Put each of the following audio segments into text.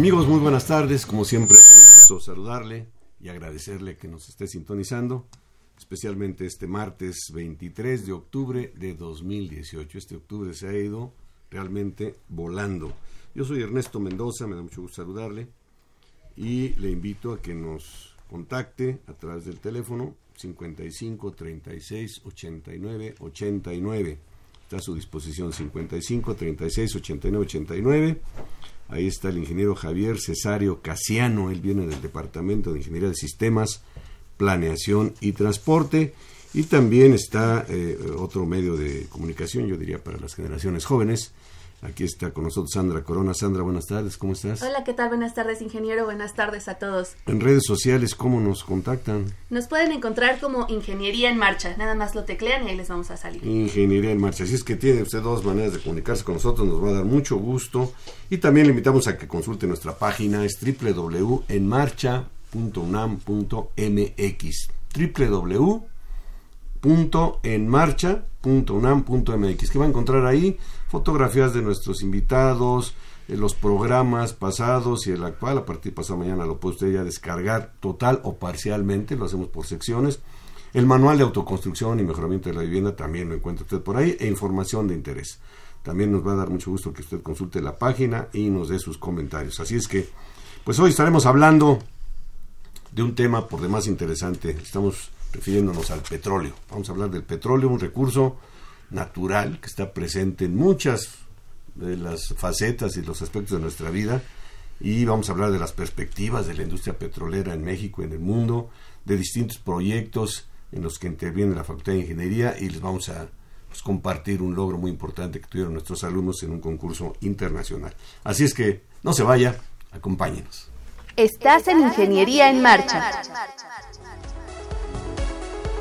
Amigos, muy buenas tardes. Como siempre es un gusto saludarle y agradecerle que nos esté sintonizando, especialmente este martes 23 de octubre de 2018. Este octubre se ha ido realmente volando. Yo soy Ernesto Mendoza, me da mucho gusto saludarle y le invito a que nos contacte a través del teléfono 55 36 89 89. Está a su disposición 55 36 89 89 Ahí está el ingeniero Javier Cesario Casiano, él viene del Departamento de Ingeniería de Sistemas, Planeación y Transporte. Y también está eh, otro medio de comunicación, yo diría, para las generaciones jóvenes, Aquí está con nosotros Sandra Corona. Sandra, buenas tardes, ¿cómo estás? Hola, ¿qué tal? Buenas tardes, ingeniero. Buenas tardes a todos. En redes sociales, ¿cómo nos contactan? Nos pueden encontrar como Ingeniería en Marcha. Nada más lo teclean y ahí les vamos a salir. Ingeniería en Marcha. Así es que tiene usted dos maneras de comunicarse con nosotros, nos va a dar mucho gusto. Y también le invitamos a que consulte nuestra página, es www.enmarcha.unam.mx. www.enmarcha.unam.mx. que va a encontrar ahí? Fotografías de nuestros invitados, eh, los programas pasados y el actual. A partir de pasado mañana lo puede usted ya descargar total o parcialmente, lo hacemos por secciones. El manual de autoconstrucción y mejoramiento de la vivienda también lo encuentra usted por ahí e información de interés. También nos va a dar mucho gusto que usted consulte la página y nos dé sus comentarios. Así es que, pues hoy estaremos hablando de un tema por demás interesante. Estamos refiriéndonos al petróleo. Vamos a hablar del petróleo, un recurso natural que está presente en muchas de las facetas y los aspectos de nuestra vida y vamos a hablar de las perspectivas de la industria petrolera en México en el mundo, de distintos proyectos en los que interviene la Facultad de Ingeniería y les vamos a pues, compartir un logro muy importante que tuvieron nuestros alumnos en un concurso internacional. Así es que no se vaya, acompáñenos. Estás en Ingeniería en Marcha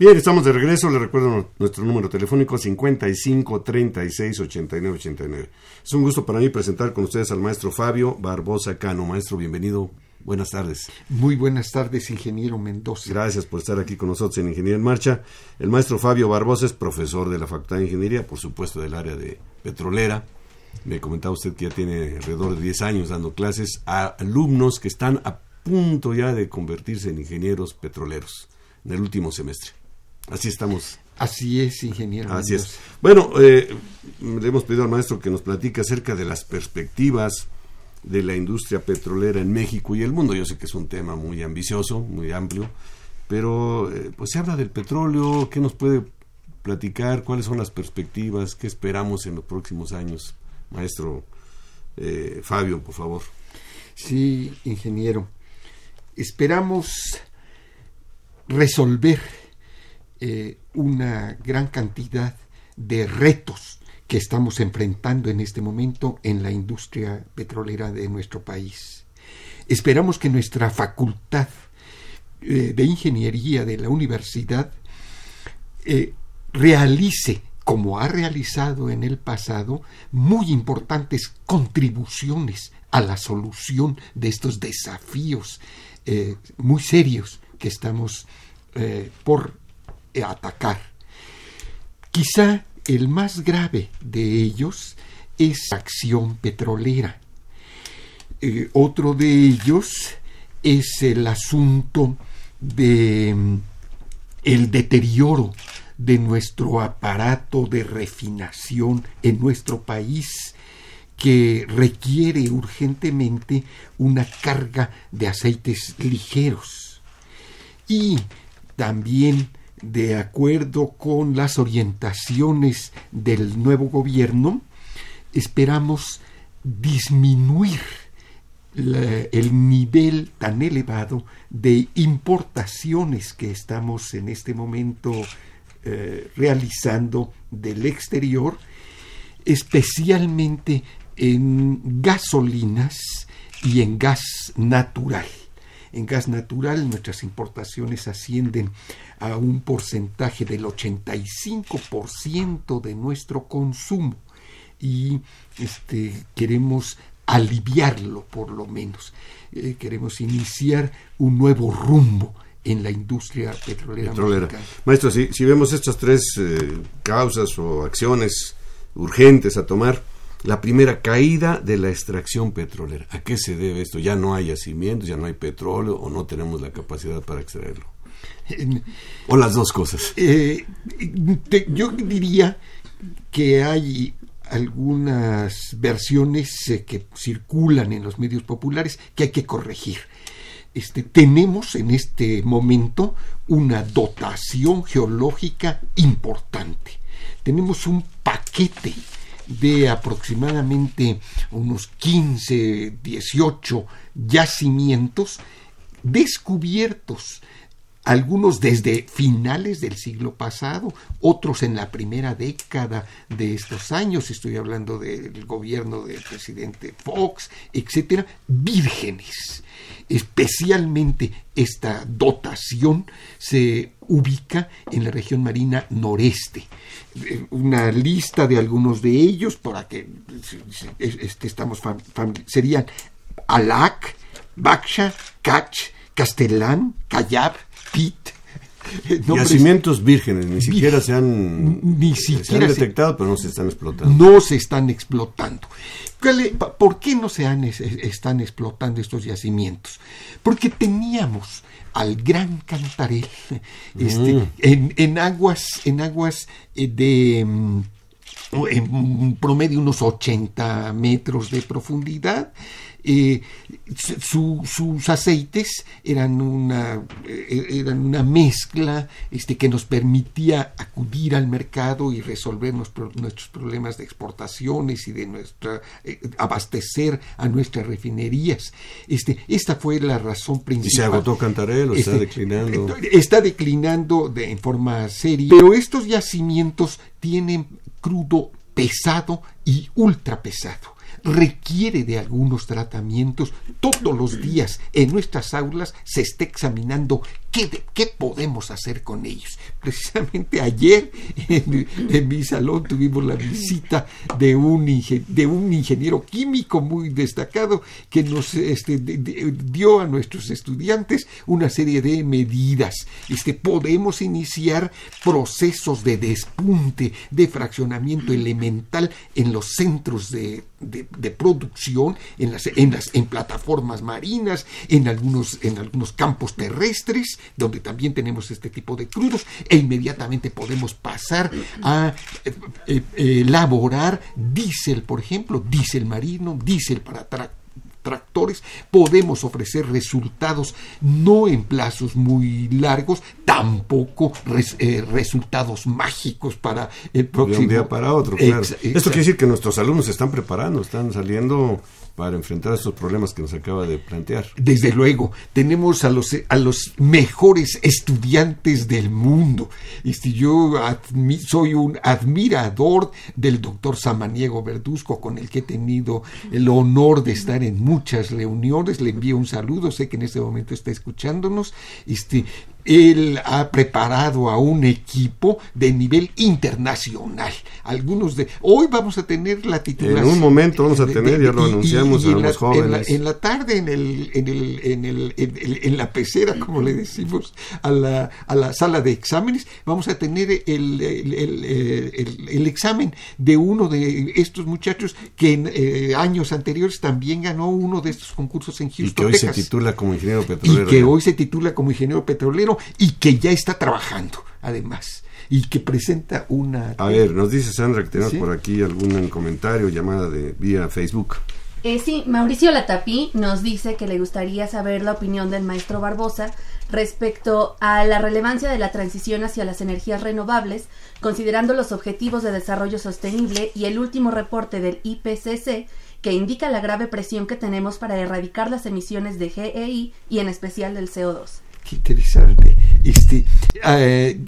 Bien, estamos de regreso. Le recuerdo nuestro número telefónico 55 36 89 89. Es un gusto para mí presentar con ustedes al maestro Fabio Barbosa Cano. Maestro, bienvenido. Buenas tardes. Muy buenas tardes, ingeniero Mendoza. Gracias por estar aquí con nosotros en Ingeniería en Marcha. El maestro Fabio Barbosa es profesor de la Facultad de Ingeniería, por supuesto del área de petrolera. Me comentaba usted que ya tiene alrededor de 10 años dando clases a alumnos que están a punto ya de convertirse en ingenieros petroleros en el último semestre. Así estamos. Así es, ingeniero. Así es. Bueno, eh, le hemos pedido al maestro que nos platique acerca de las perspectivas de la industria petrolera en México y el mundo. Yo sé que es un tema muy ambicioso, muy amplio, pero eh, pues se habla del petróleo. ¿Qué nos puede platicar? ¿Cuáles son las perspectivas? ¿Qué esperamos en los próximos años? Maestro eh, Fabio, por favor. Sí, ingeniero. Esperamos resolver eh, una gran cantidad de retos que estamos enfrentando en este momento en la industria petrolera de nuestro país. Esperamos que nuestra facultad eh, de ingeniería de la universidad eh, realice, como ha realizado en el pasado, muy importantes contribuciones a la solución de estos desafíos muy serios que estamos por atacar. Quizá El más grave de ellos es la acción petrolera. Eh, otro de ellos es el asunto de mm, el deterioro de nuestro aparato de refinación en nuestro país que requiere urgentemente una carga de aceites ligeros y también de acuerdo con las orientaciones del nuevo gobierno esperamos disminuir el nivel tan elevado de importaciones que estamos en este momento eh, realizando del exterior, especialmente en gasolinas y en gas natural. En gas natural nuestras importaciones ascienden a un porcentaje del 85% de nuestro consumo y este, queremos aliviarlo por lo menos. Eh, queremos iniciar un nuevo rumbo en la industria petrolera. Maestro, si, si, vemos estas tres eh, causas o acciones urgentes a tomar, la primera caída de la extracción petrolera. ¿A qué se debe esto? Ya no hay yacimientos, ya no hay petróleo o no tenemos la capacidad para extraerlo. o las dos cosas. Eh, yo diría que hay algunas versiones eh, que circulan en los medios populares que hay que corregir. Este, tenemos en este momento una dotación geológica importante. Tenemos un paquete de aproximadamente unos 15, 18 yacimientos descubiertos algunos desde finales del siglo pasado, otros en la primera década de estos años, estoy hablando del gobierno del presidente Fox, etcétera, vírgenes. Especialmente esta dotación se ubica en la región marina noreste. Una lista de algunos de ellos, para que este, estamos serían Alac, Baksha, Kach, Castellán, Cayab, Pit. Yacimientos vírgenes, ni siquiera se han, ni siquiera detectado, pero no se están explotando. No se están explotando. ¿Por qué no se han, están explotando estos yacimientos? Porque teníamos al gran Cantarel este, mm. en, aguas, en aguas eh, de mm, en promedio unos 80 metros de profundidad eh, sus aceites eran una, eh, eran una mezcla este, que nos permitía acudir al mercado y resolver nuestros problemas de exportaciones y de nuestra eh, abastecer a nuestras refinerías. Este, esta fue la razón principal. ¿Y se agotó Cantarelo? ¿Está este, declinando? Está declinando de, en forma seria. Pero estos yacimientos tienen crudo pesado y ultra pesado requiere de algunos tratamientos. Todos los días en nuestras aulas se está examinando qué, qué podemos hacer con ellos. Precisamente ayer en, mi salón tuvimos la visita de un, ingeniero químico muy destacado que nos este, dio a nuestros estudiantes una serie de medidas. Este, podemos iniciar procesos de despunte, de fraccionamiento elemental en los centros de de, producción en las, en las en plataformas marinas, en algunos, en algunos campos terrestres, donde también tenemos este tipo de crudos, e inmediatamente podemos pasar a eh, eh, elaborar diésel, por ejemplo, diésel marino, diésel para tractores, podemos ofrecer resultados no en plazos muy largos, tampoco eh, resultados mágicos para el próximo. De un día para otro, claro. Esto quiere decir que nuestros alumnos se están preparando, están saliendo para enfrentar estos problemas que nos acaba de plantear. Desde luego, tenemos a los, a los mejores estudiantes del mundo. Este, yo soy un admirador del doctor Samaniego Verduzco, con el que he tenido el honor de estar en muchas reuniones. Le envío un saludo, sé que en este momento está escuchándonos. Este, él ha preparado a un equipo de nivel internacional. Algunos de hoy vamos a tener la titulación. En un momento vamos a tener, ya lo anunciamos a los jóvenes. En la, tarde, en el, en el, en el, en, la pecera, como le decimos, a la, a la sala de exámenes, vamos a tener el, el, examen de uno de estos muchachos que en eh, años anteriores también ganó uno de estos concursos en Houston. Y que hoy se titula como ingeniero petrolero. Y que hoy se titula como ingeniero petrolero y que ya está trabajando, además y que presenta una... A ver, nos dice Sandra que tenemos por aquí algún comentario, llamada de vía Facebook. Eh, sí, Mauricio Latapí nos dice que le gustaría saber la opinión del maestro Barbosa respecto a la relevancia de la transición hacia las energías renovables, considerando los objetivos de desarrollo sostenible y el último reporte del IPCC que indica la grave presión que tenemos para erradicar las emisiones de GEI y en especial del CO2. Interesante. Este, eh,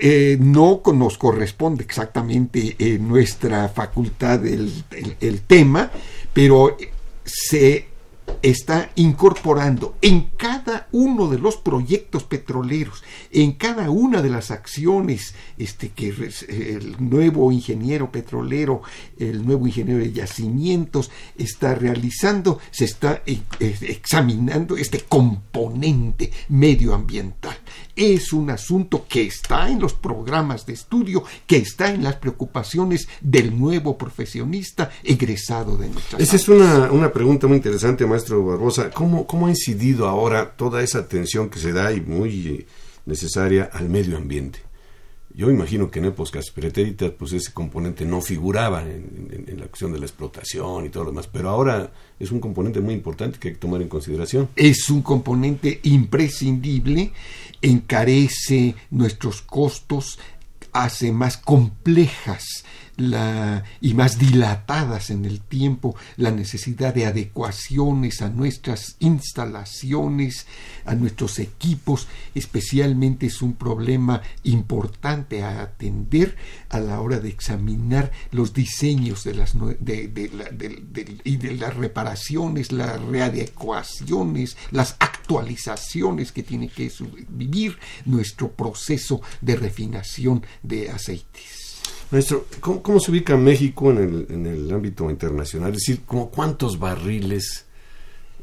eh, no nos corresponde exactamente en nuestra facultad el, el tema, pero se está incorporando en cada uno de los proyectos petroleros, en cada una de las acciones este, que el nuevo ingeniero petrolero, el nuevo ingeniero de yacimientos está realizando, se está eh, eh, examinando este componente medioambiental. Es un asunto que está en los programas de estudio, que está en las preocupaciones del nuevo profesionista egresado de nuestra Esa es una, una pregunta muy interesante, maestro Barbosa. ¿Cómo, ¿Cómo ha incidido ahora toda esa atención que se da y muy eh, necesaria al medio ambiente? Yo imagino que en épocas pretéritas pues ese componente no figuraba en, en, la cuestión de la explotación y todo lo demás, pero ahora es un componente muy importante que hay que tomar en consideración. Es un componente imprescindible, encarece nuestros costos, hace más complejas la, y más dilatadas en el tiempo la necesidad de adecuaciones a nuestras instalaciones, a nuestros equipos, especialmente es un problema importante a atender a la hora de examinar los diseños de las de, y de las reparaciones, las readecuaciones, las actualizaciones que tiene que vivir nuestro proceso de refinación de aceites. Maestro, ¿cómo, se ubica México en el, en el ámbito internacional? Es decir, ¿cómo ¿cuántos barriles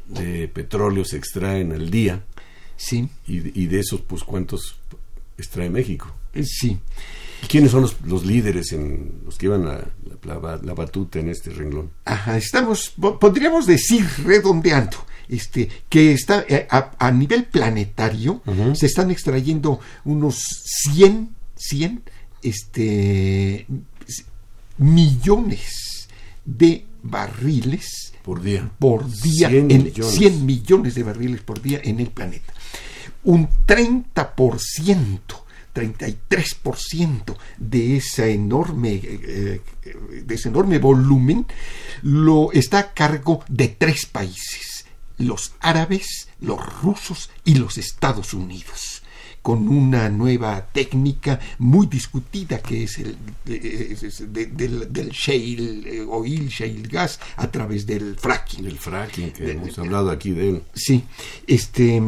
de petróleo se extraen al día? Sí. Y, de esos, pues, ¿cuántos extrae México? Eh, sí. ¿Y quiénes son los, líderes, en los que llevan la, la, batuta en este renglón? Ajá, estamos, podríamos decir, redondeando, este, que está eh, a, nivel planetario, se están extrayendo unos 100, 100 este, millones de barriles por día, por día 100 en, millones. 100 millones de barriles por día en el planeta. Un 30%, 33% de ese enorme eh, de ese enorme volumen lo está a cargo de tres países, los árabes, los rusos y los Estados Unidos con una nueva técnica muy discutida que es el del, shale eh, oil, shale gas a través del fracking. El fracking, que hemos hablado aquí de él. Sí, este,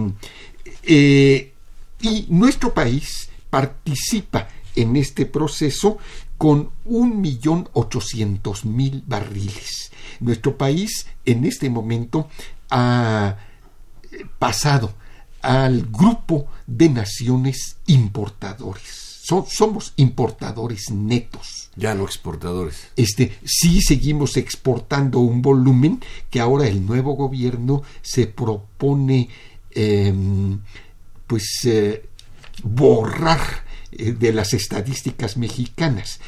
eh, y nuestro país participa en este proceso con un millón ochocientos mil barriles. Nuestro país en este momento ha pasado al grupo de naciones importadores. somos importadores netos. Ya no exportadores. Este, sí seguimos exportando un volumen que ahora el nuevo gobierno se propone em, pues eh, borrar eh, de las estadísticas mexicanas.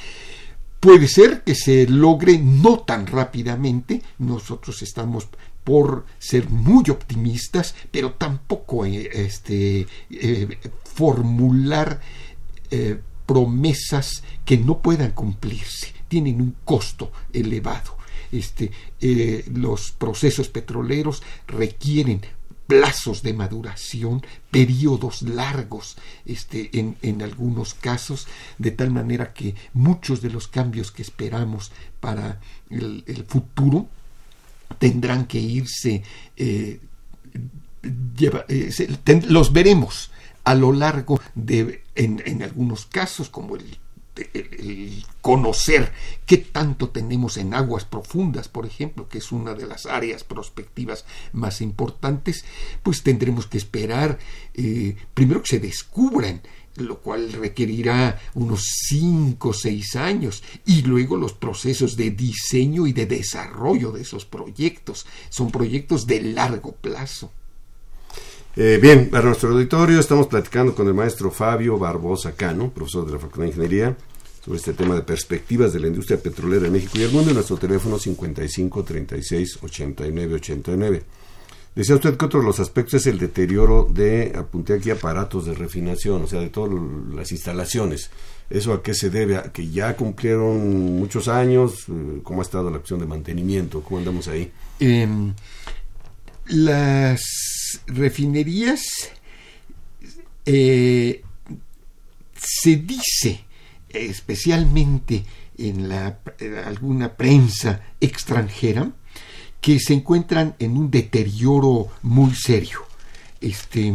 Puede ser que se logre no tan rápidamente, nosotros estamos por ser muy optimistas, pero tampoco eh, este, eh, formular eh, promesas que no puedan cumplirse, tienen un costo elevado. Este, los procesos petroleros requieren plazos de maduración, periodos largos este, en, en, algunos casos, de tal manera que muchos de los cambios que esperamos para el futuro tendrán que irse eh, los veremos a lo largo de, en, algunos casos, como el, conocer qué tanto tenemos en aguas profundas, por ejemplo, que es una de las áreas prospectivas más importantes, pues tendremos que esperar eh, primero que se descubran lo cual requerirá unos 5 o 6 años, y luego los procesos de diseño y de desarrollo de esos proyectos. Son proyectos de largo plazo. Eh, bien, para nuestro auditorio estamos platicando con el maestro Fabio Barbosa Cano, profesor de la Facultad de Ingeniería, sobre este tema de perspectivas de la industria petrolera en México y el mundo. En nuestro teléfono 55 36 89 89. Decía usted que otro de los aspectos es el deterioro de, apunté aquí, aparatos de refinación, o sea, de todas las instalaciones. ¿Eso a qué se debe? ¿A que ya cumplieron muchos años? ¿Cómo ha estado la acción de mantenimiento? ¿Cómo andamos ahí? Em, las refinerías eh, se dice, especialmente en, la, alguna prensa extranjera, que se encuentran en un deterioro muy serio. Este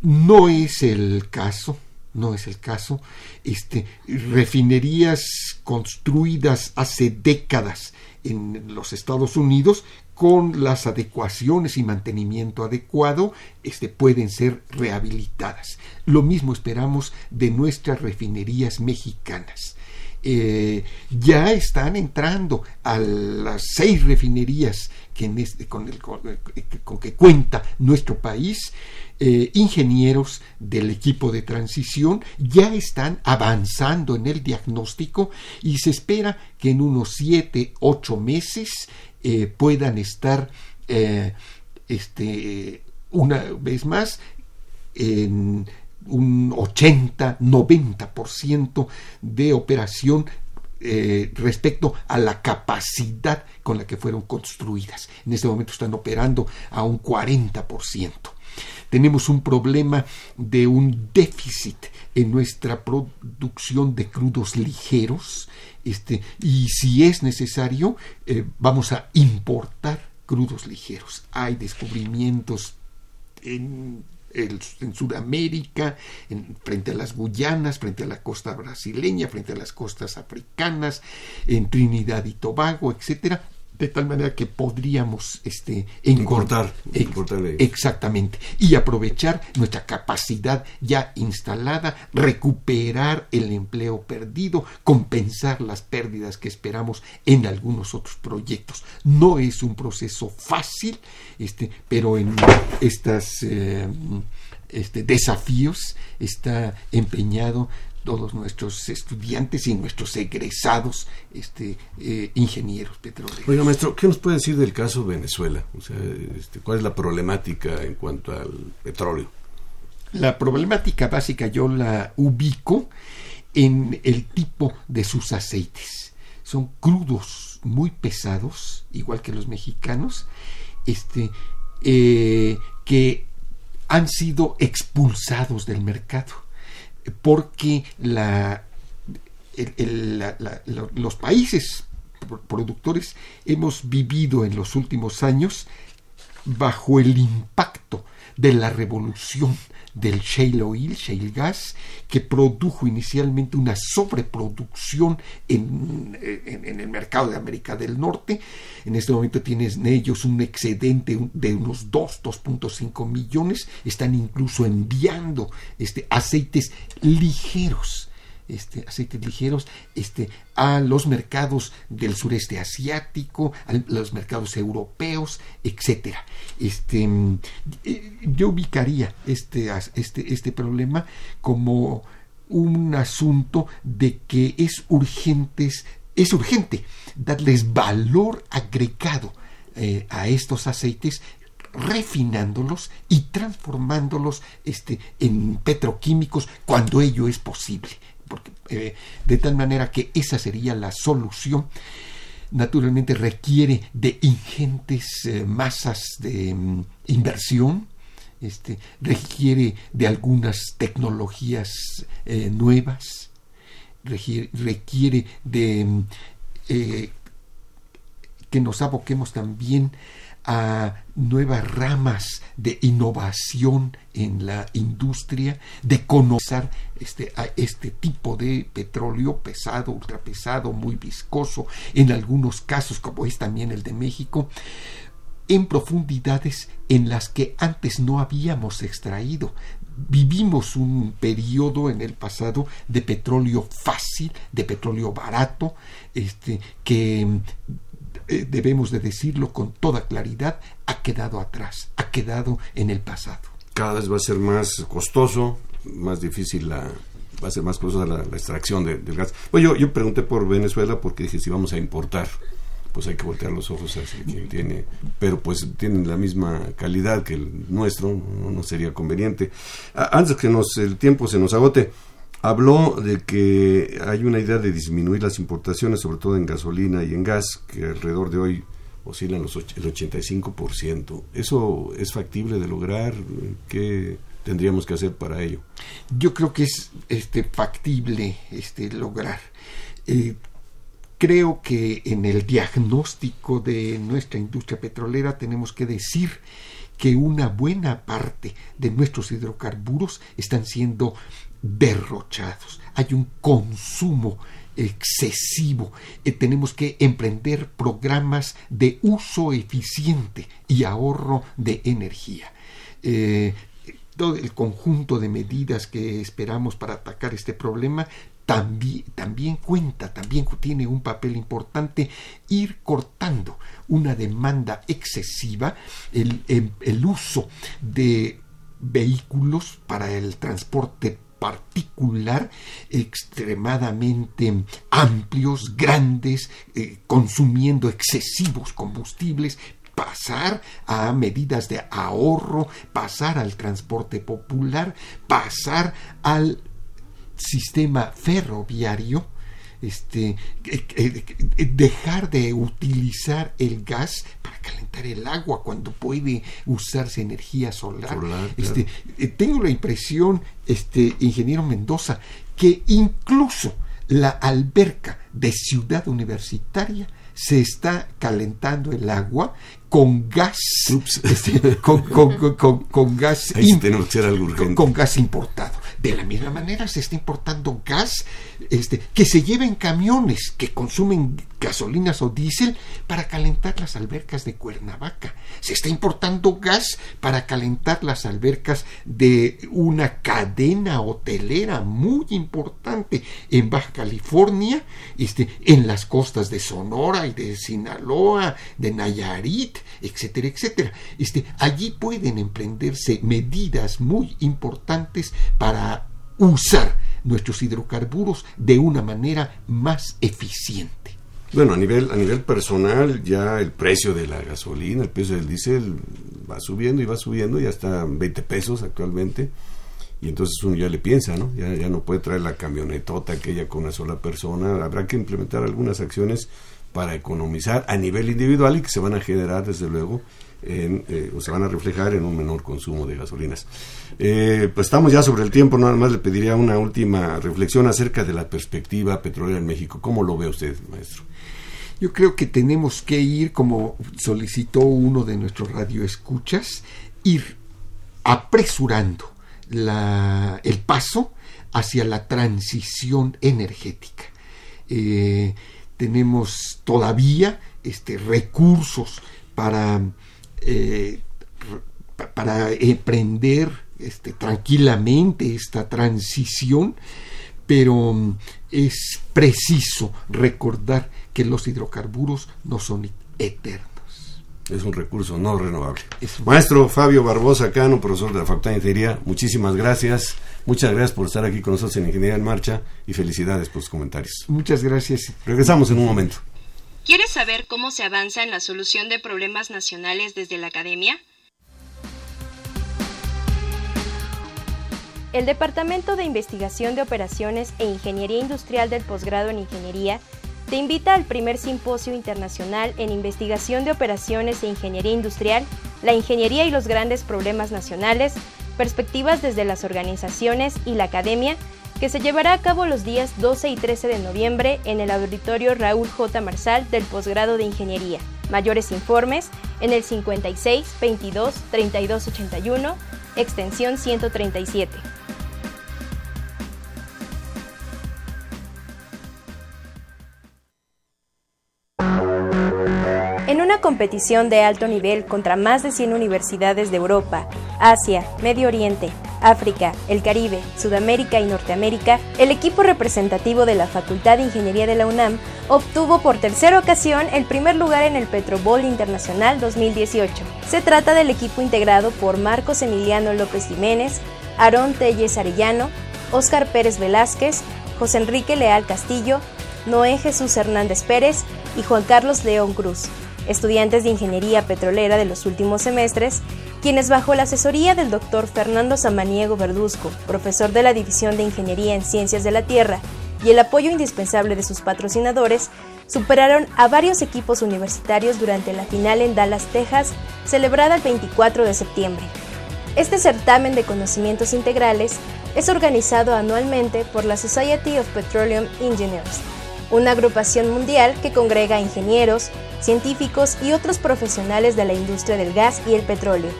no es el caso, no es el caso. Este, refinerías construidas hace décadas en los Estados Unidos con las adecuaciones y mantenimiento adecuado este, pueden ser rehabilitadas. Lo mismo esperamos de nuestras refinerías mexicanas. Eh, ya están entrando a las seis refinerías que con, el, con, que cuenta nuestro país. Eh, ingenieros del equipo de transición ya están avanzando en el diagnóstico y se espera que en unos siete, ocho meses eh, puedan estar este, una vez más en un 80-90% de operación eh, respecto a la capacidad con la que fueron construidas. En este momento están operando a un 40%. Tenemos un problema de un déficit en nuestra producción de crudos ligeros este, y si es necesario eh, vamos a importar crudos ligeros. Hay descubrimientos en en Sudamérica, en, frente a las Guyanas, frente a la costa brasileña, frente a las costas africanas, en Trinidad y Tobago, etcétera, de tal manera que podríamos este, importar, exactamente. Y aprovechar nuestra capacidad ya instalada, recuperar el empleo perdido, compensar las pérdidas que esperamos en algunos otros proyectos. No es un proceso fácil, este, pero en estas eh, este, desafíos está empeñado todos nuestros estudiantes y nuestros egresados este, eh, ingenieros petroleros. Oiga, maestro, ¿qué nos puede decir del caso Venezuela? O sea, este, ¿cuál es la problemática en cuanto al petróleo? La problemática básica yo la ubico en el tipo de sus aceites. Son crudos, muy pesados, igual que los mexicanos, este, eh, que han sido expulsados del mercado porque la, los países productores hemos vivido en los últimos años bajo el impacto de la revolución del shale oil, shale gas, que produjo inicialmente una sobreproducción en, en, el mercado de América del Norte. En este momento tienes en ellos un excedente de unos 2, 2.5 millones. Están incluso enviando este, aceites ligeros este, aceites ligeros este, a los mercados del sureste asiático, a los mercados europeos, etcétera. Este, eh, yo ubicaría este, este, este problema como un asunto de que es urgentes, es urgente darles valor agregado eh, a estos aceites refinándolos y transformándolos este, en petroquímicos cuando ello es posible eh, de tal manera que esa sería la solución. Naturalmente requiere de ingentes eh, masas de mm, inversión, este, requiere de algunas tecnologías eh, nuevas, requiere, de mm, que nos aboquemos también a nuevas ramas de innovación en la industria, de conocer este, a este tipo de petróleo pesado, ultrapesado, muy viscoso, en algunos casos, como es también el de México, en profundidades en las que antes no habíamos extraído. Vivimos un periodo en el pasado de petróleo fácil, de petróleo barato, este, que eh, debemos de decirlo con toda claridad, ha quedado atrás, ha quedado en el pasado. Cada vez va a ser más costoso, más difícil la, va a ser más costosa la, extracción del gas. Pues yo, yo pregunté por Venezuela porque dije si vamos a importar, pues hay que voltear los ojos hacia quien tiene, pero pues tienen la misma calidad que el nuestro, no, sería conveniente. antes que nos, el tiempo se nos agote, Habló de que hay una idea de disminuir las importaciones, sobre todo en gasolina y en gas, que alrededor de hoy oscilan los el 85%. ¿Eso es factible de lograr? ¿Qué tendríamos que hacer para ello? Yo creo que es este, factible este, lograr. Eh, creo que en el diagnóstico de nuestra industria petrolera tenemos que decir que una buena parte de nuestros hidrocarburos están siendo derrochados, hay un consumo excesivo. Eh, tenemos que emprender programas de uso eficiente y ahorro de energía. Eh, todo el conjunto de medidas que esperamos para atacar este problema también, también, cuenta, también tiene un papel importante ir cortando una demanda excesiva, el, el uso de vehículos para el transporte particular extremadamente amplios, grandes, eh, consumiendo excesivos combustibles, pasar a medidas de ahorro, pasar al transporte popular, pasar al sistema ferroviario, este, dejar de utilizar el gas para calentar el agua cuando puede usarse energía solar. este, eh, tengo la impresión, este, ingeniero Mendoza, que incluso la alberca de ciudad universitaria se está calentando el agua con gas este, con, gas con gas importado. De la misma manera se está importando gas este, que se lleva en camiones que consumen gasolinas o diésel para calentar las albercas de Cuernavaca. Se está importando gas para calentar las albercas de una cadena hotelera muy importante en Baja California, este, en las costas de Sonora y de Sinaloa, de Nayarit, etcétera, etcétera. Este, allí pueden emprenderse medidas muy importantes para usar nuestros hidrocarburos de una manera más eficiente. Bueno, a nivel, a nivel personal, ya el precio de la gasolina, el precio del diésel va subiendo y va subiendo, ya está 20 pesos actualmente. Y entonces uno ya le piensa, ¿no? Ya, ya no puede traer la camionetota aquella con una sola persona. Habrá que implementar algunas acciones para economizar a nivel individual y que se van a generar, desde luego, eh, o se van a reflejar en un menor consumo de gasolinas. Eh, pues estamos ya sobre el tiempo, nada más le pediría una última reflexión acerca de la perspectiva petrolera en México. ¿Cómo lo ve usted, maestro? Yo creo que tenemos que ir, como solicitó uno de nuestros radioescuchas, ir apresurando el paso hacia la transición energética. Eh, tenemos todavía este, recursos para eh, para emprender este, tranquilamente esta transición, pero mm, es preciso recordar que los hidrocarburos no son eternos. Es un recurso no renovable. Maestro Fabio Barbosa Cano, profesor de la Facultad de Ingeniería, muchísimas gracias. Muchas gracias por estar aquí con nosotros en Ingeniería en Marcha y felicidades por sus comentarios. Muchas gracias. Regresamos en un momento. ¿Quieres saber cómo se avanza en la solución de problemas nacionales desde la academia? El Departamento de Investigación de Operaciones e Ingeniería Industrial del Posgrado en Ingeniería te invita al primer simposio internacional en investigación de operaciones e ingeniería industrial, la ingeniería y los grandes problemas nacionales, perspectivas desde las organizaciones y la academia, que se llevará a cabo los días 12 y 13 de noviembre en el auditorio Raúl J. Marsal del posgrado de Ingeniería. Mayores informes en el 56 22 32 81, extensión 137. En una competición de alto nivel contra más de 100 universidades de Europa, Asia, Medio Oriente, África, el Caribe, Sudamérica y Norteamérica, el equipo representativo de la Facultad de Ingeniería de la UNAM obtuvo por tercera ocasión el primer lugar en el Petro Bowl Internacional 2018. Se trata del equipo integrado por Marcos Emiliano López Jiménez, Aarón Telles Arellano, Óscar Pérez Velázquez, José Enrique Leal Castillo, Noé Jesús Hernández Pérez y Juan Carlos León Cruz, estudiantes de Ingeniería Petrolera de los últimos semestres quienes bajo la asesoría del doctor Fernando Samaniego Verduzco, profesor de la División de Ingeniería en Ciencias de la Tierra, y el apoyo indispensable de sus patrocinadores, superaron a varios equipos universitarios durante la final en Dallas, Texas, celebrada el 24 de septiembre. Este certamen de conocimientos integrales es organizado anualmente por la Society of Petroleum Engineers, una agrupación mundial que congrega ingenieros, científicos y otros profesionales de la industria del gas y el petróleo,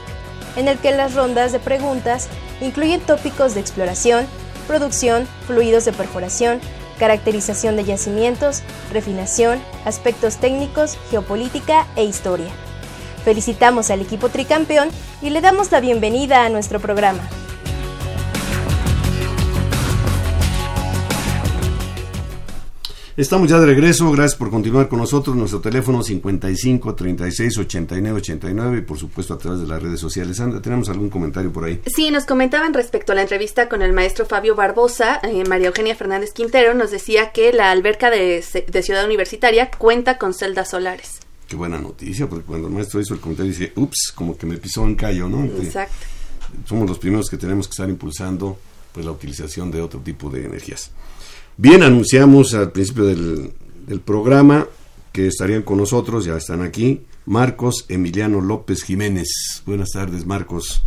en el que las rondas de preguntas incluyen tópicos de exploración, producción, fluidos de perforación, caracterización de yacimientos, refinación, aspectos técnicos, geopolítica e historia. Felicitamos al equipo tricampeón y le damos la bienvenida a nuestro programa. Estamos ya de regreso, gracias por continuar con nosotros. Nuestro teléfono 55 36 89 89 y por supuesto a través de las redes sociales. Sandra, ¿tenemos algún comentario por ahí? Sí, nos comentaban respecto a la entrevista con el maestro Fabio Barbosa, eh, María Eugenia Fernández Quintero nos decía que la alberca de, Ciudad Universitaria cuenta con celdas solares. Qué buena noticia, porque cuando el maestro hizo el comentario dice, ups, como que me pisó en callo, ¿no? Exacto. Somos los primeros que tenemos que estar impulsando pues la utilización de otro tipo de energías. Bien, anunciamos al principio del, programa que estarían con nosotros, ya están aquí, Marcos Emiliano López Jiménez. Buenas tardes, Marcos.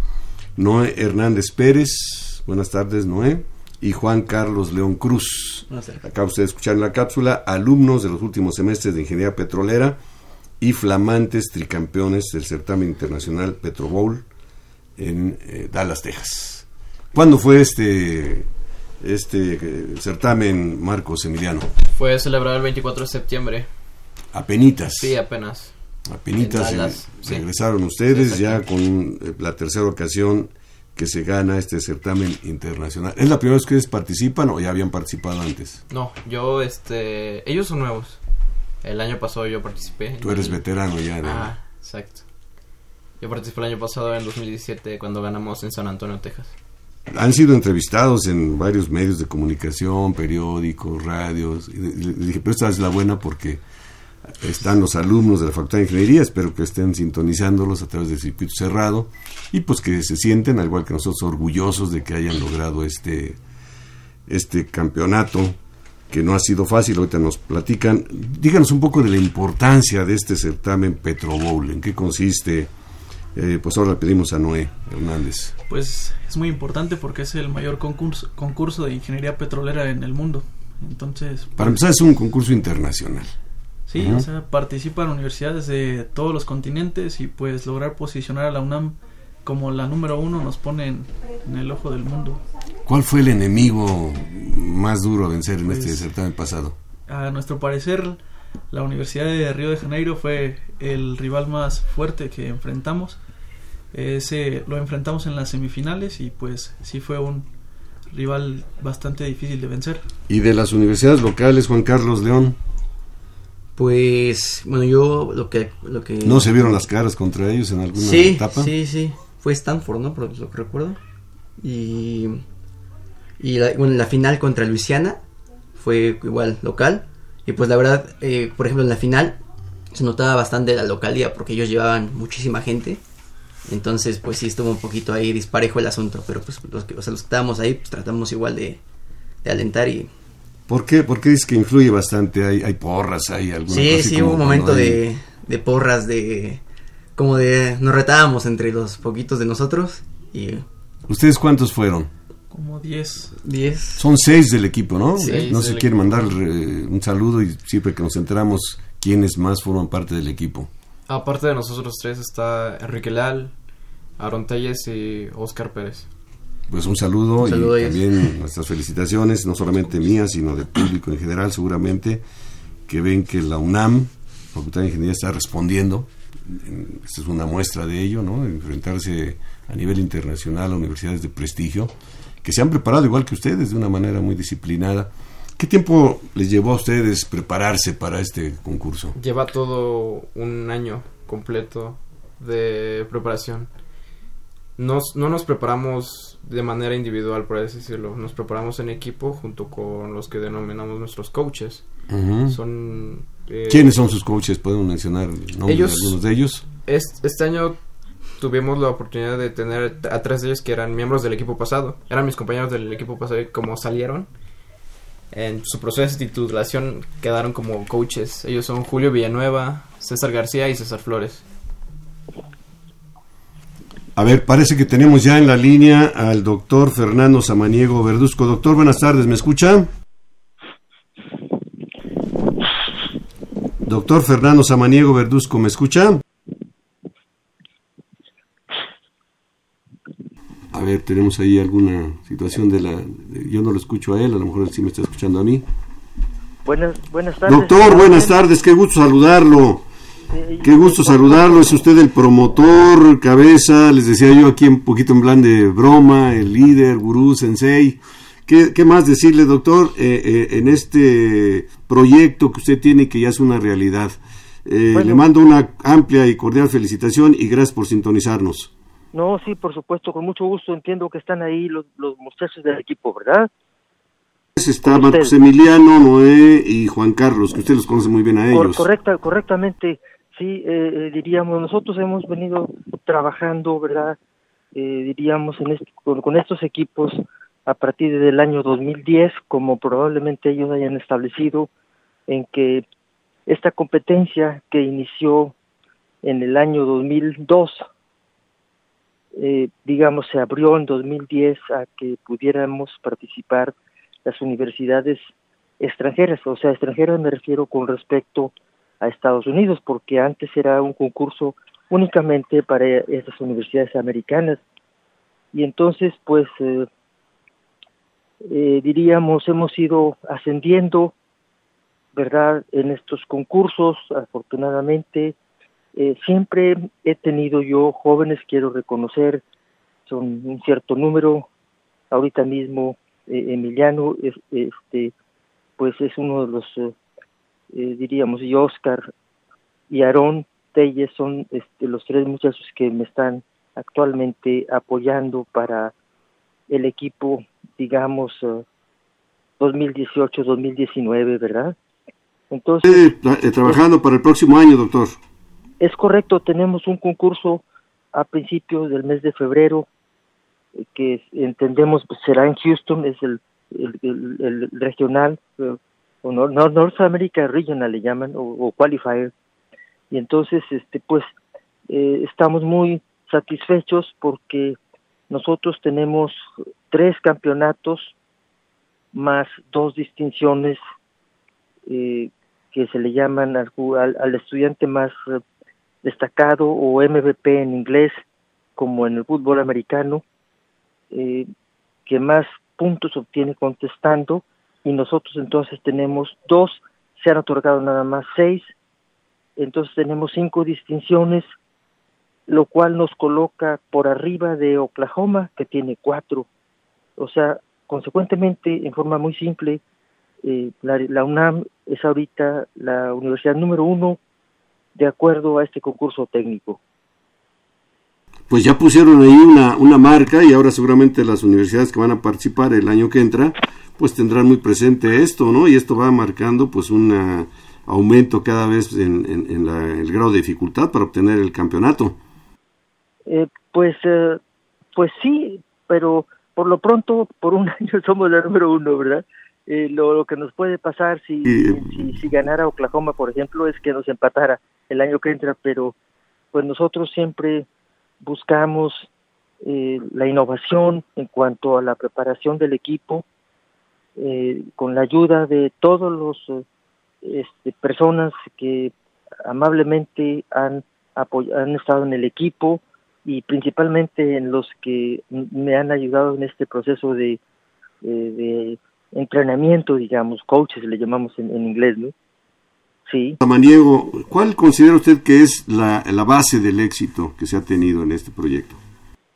Noé Hernández Pérez. Buenas tardes, Noé. Y Juan Carlos León Cruz. Acá ustedes escuchar en la cápsula, alumnos de los últimos semestres de Ingeniería Petrolera y flamantes tricampeones del certamen internacional Petro Bowl en eh, Dallas, Texas. ¿Cuándo fue este este eh, certamen, Marcos Emiliano? Fue celebrado el 24 de septiembre. Apenitas. Sí, apenas. Apenitas regresaron ustedes ya con eh, la tercera ocasión que se gana este certamen internacional. ¿Es la primera vez que ustedes participan o ya habían participado antes? No, yo, este, ellos son nuevos. El año pasado yo participé. Tú eres veterano ya. Ah, exacto. Yo participé el año pasado en 2017 cuando ganamos en San Antonio, Texas han sido entrevistados en varios medios de comunicación, periódicos, radios. Y le dije, pero esta es la buena porque están los alumnos de la Facultad de Ingeniería, espero que estén sintonizándolos a través del circuito cerrado y pues que se sienten, al igual que nosotros, orgullosos de que hayan logrado este, este campeonato que no ha sido fácil, ahorita nos platican. Díganos un poco de la importancia de este certamen Petro Bowl, en qué consiste, eh, pues ahora le pedimos a Noé Hernández. Pues es muy importante porque es el mayor concurso, concurso de ingeniería petrolera en el mundo. Entonces, para empezar es un concurso internacional. Sí, o sea, participan universidades de todos los continentes y pues lograr posicionar a la UNAM como la número uno nos pone en, el ojo del mundo. ¿Cuál fue el enemigo más duro a vencer en este pues, certamen pasado? A nuestro parecer, la Universidad de Río de Janeiro fue el rival más fuerte que enfrentamos. Ese lo enfrentamos en las semifinales y pues sí fue un rival bastante difícil de vencer. ¿Y de las universidades locales, Juan Carlos León? Pues, bueno, yo lo que... Lo que ¿No se vieron las caras contra ellos en alguna sí, etapa? Sí, sí, fue Stanford, ¿no? Por lo que recuerdo. Y, y la, bueno, la final contra Luisiana fue igual local. Y pues la verdad, eh, por ejemplo, en la final se notaba bastante la localidad porque ellos llevaban muchísima gente. Entonces, pues sí estuvo un poquito ahí disparejo el asunto, pero pues los que, o sea, los que estábamos ahí, pues tratamos igual de, alentar y... ¿Por qué? Porque dices que influye bastante, hay, hay porras, hay alguna Sí, sí, hubo un momento de, de porras, de... como de... nos retábamos entre los poquitos de nosotros y... ¿Ustedes cuántos fueron? Como 10. 10. Son seis del equipo, ¿no? Sí, no se quiere mandar un saludo y siempre que nos enteramos quiénes más forman parte del equipo. Aparte de nosotros tres está Enrique Leal, Aaron Telles y Oscar Pérez. Pues un saludo, y también nuestras felicitaciones, no solamente mías, sino del público en general, seguramente, que ven que la UNAM, Facultad de Ingeniería, está respondiendo. Esta es una muestra de ello, ¿no? Enfrentarse a nivel internacional a universidades de prestigio, que se han preparado igual que ustedes, de una manera muy disciplinada. ¿Qué tiempo les llevó a ustedes prepararse para este concurso? Lleva todo un año completo de preparación nos, no nos preparamos de manera individual, por así decirlo. Nos preparamos en equipo junto con los que denominamos nuestros coaches. Son eh, ¿Quiénes son sus coaches? ¿Pueden mencionar nombres de algunos de ellos? Este, año tuvimos la oportunidad de tener a tres de ellos que eran miembros del equipo pasado. Eran mis compañeros del equipo pasado y como salieron en su proceso de titulación quedaron como coaches. Ellos son Julio Villanueva, César García y César Flores. A ver, parece que tenemos ya en la línea al doctor Fernando Samaniego Verduzco. Doctor, buenas tardes, ¿me escucha? Doctor Fernando Samaniego Verduzco, ¿me escucha? A ver, tenemos ahí alguna situación de la... yo no lo escucho a él, a lo mejor él sí me está escuchando a mí. Buenas, buenas tardes. Doctor, buenas tardes, qué gusto saludarlo. Qué gusto saludarlo, es usted el promotor, cabeza, les decía yo aquí un poquito en plan de broma, el líder, gurú, sensei. ¿Qué, qué más decirle, doctor, eh, eh, en este proyecto que usted tiene que ya es una realidad? Eh, le mando una amplia y cordial felicitación y gracias por sintonizarnos. No, sí, por supuesto, con mucho gusto. Entiendo que están ahí los, los muchachos del equipo, ¿verdad? Está Marcos Emiliano, Noé y Juan Carlos, que usted los conoce muy bien a ellos. Correcta, correctamente sí, eh, eh, diríamos, nosotros hemos venido trabajando, ¿verdad? Eh, diríamos, en con, estos equipos a partir del año 2010, como probablemente ellos hayan establecido, en que esta competencia que inició en el año 2002, eh, digamos, se abrió en 2010 a que pudiéramos participar las universidades extranjeras, o sea, extranjeras me refiero con respecto a Estados Unidos, porque antes era un concurso únicamente para esas universidades americanas. Y entonces, pues, eh, eh, diríamos, hemos ido ascendiendo, ¿verdad?, en estos concursos, afortunadamente. Eh, siempre he tenido yo jóvenes, quiero reconocer, son un cierto número. Ahorita mismo, Emiliano, este, pues es uno de los eh, diríamos, y Oscar y Aarón Telles son este, los tres muchachos que me están actualmente apoyando para el equipo, digamos, 2018-2019, eh, ¿verdad? Entonces, eh, trabajando para el próximo año, doctor. Es correcto, tenemos un concurso a principios del mes de febrero que entendemos pues, será en Houston, es el, el, el regional, o North America Regional le llaman, o, Qualifier. Y entonces, este, pues, eh, estamos muy satisfechos porque nosotros tenemos tres campeonatos más dos distinciones eh, que se le llaman al, al, estudiante más eh, destacado o MVP en inglés, como en el fútbol americano, que más puntos obtiene contestando y nosotros entonces tenemos dos, se han otorgado nada más seis, entonces tenemos cinco distinciones, lo cual nos coloca por arriba de Oklahoma, que tiene cuatro. O sea, consecuentemente, en forma muy simple, eh, la, UNAM es ahorita la universidad número uno de acuerdo a este concurso técnico. Pues ya pusieron ahí una, una marca y ahora seguramente las universidades que van a participar el año que entra pues tendrán muy presente esto, ¿no? Y esto va marcando pues un aumento cada vez en, el grado de dificultad para obtener el campeonato. Eh, pues, eh, pues sí, pero por lo pronto, por un año somos el número uno, ¿verdad? Eh, lo, que nos puede pasar si, si, si, ganara Oklahoma, por ejemplo, es que nos empatara el año que entra, pero pues nosotros siempre buscamos la innovación en cuanto a la preparación del equipo, eh, con la ayuda de todos los este, personas que amablemente han han estado en el equipo y principalmente en los que me han ayudado en este proceso de, de entrenamiento, digamos, coaches le llamamos en, inglés, ¿no? Sí. Maniego, ¿cuál considera usted que es la, la, base del éxito que se ha tenido en este proyecto?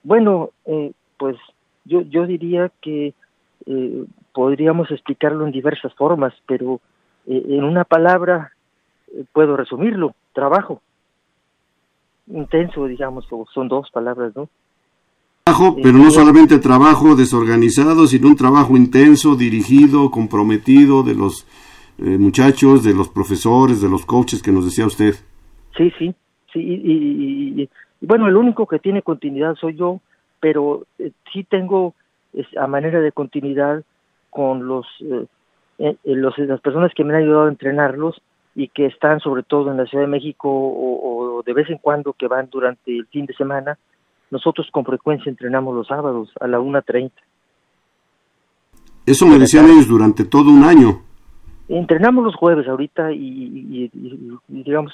Bueno, eh, pues yo, yo diría que eh, podríamos explicarlo en diversas formas, pero eh, en una palabra puedo resumirlo, trabajo. Intenso, digamos, son dos palabras, ¿no? Trabajo, pero no solamente trabajo desorganizado, sino un trabajo intenso, dirigido, comprometido de los eh, muchachos, de los profesores, de los coaches que nos decía usted. Sí, sí, sí, y, bueno, el único que tiene continuidad soy yo, pero eh, sí tengo a manera de continuidad con los, eh, los, las personas que me han ayudado a entrenarlos y que están sobre todo en la Ciudad de México o, o de vez en cuando que van durante el fin de semana nosotros con frecuencia entrenamos los sábados a la 1.30. Eso me decían ellos durante todo un año. Entrenamos los jueves ahorita y, digamos,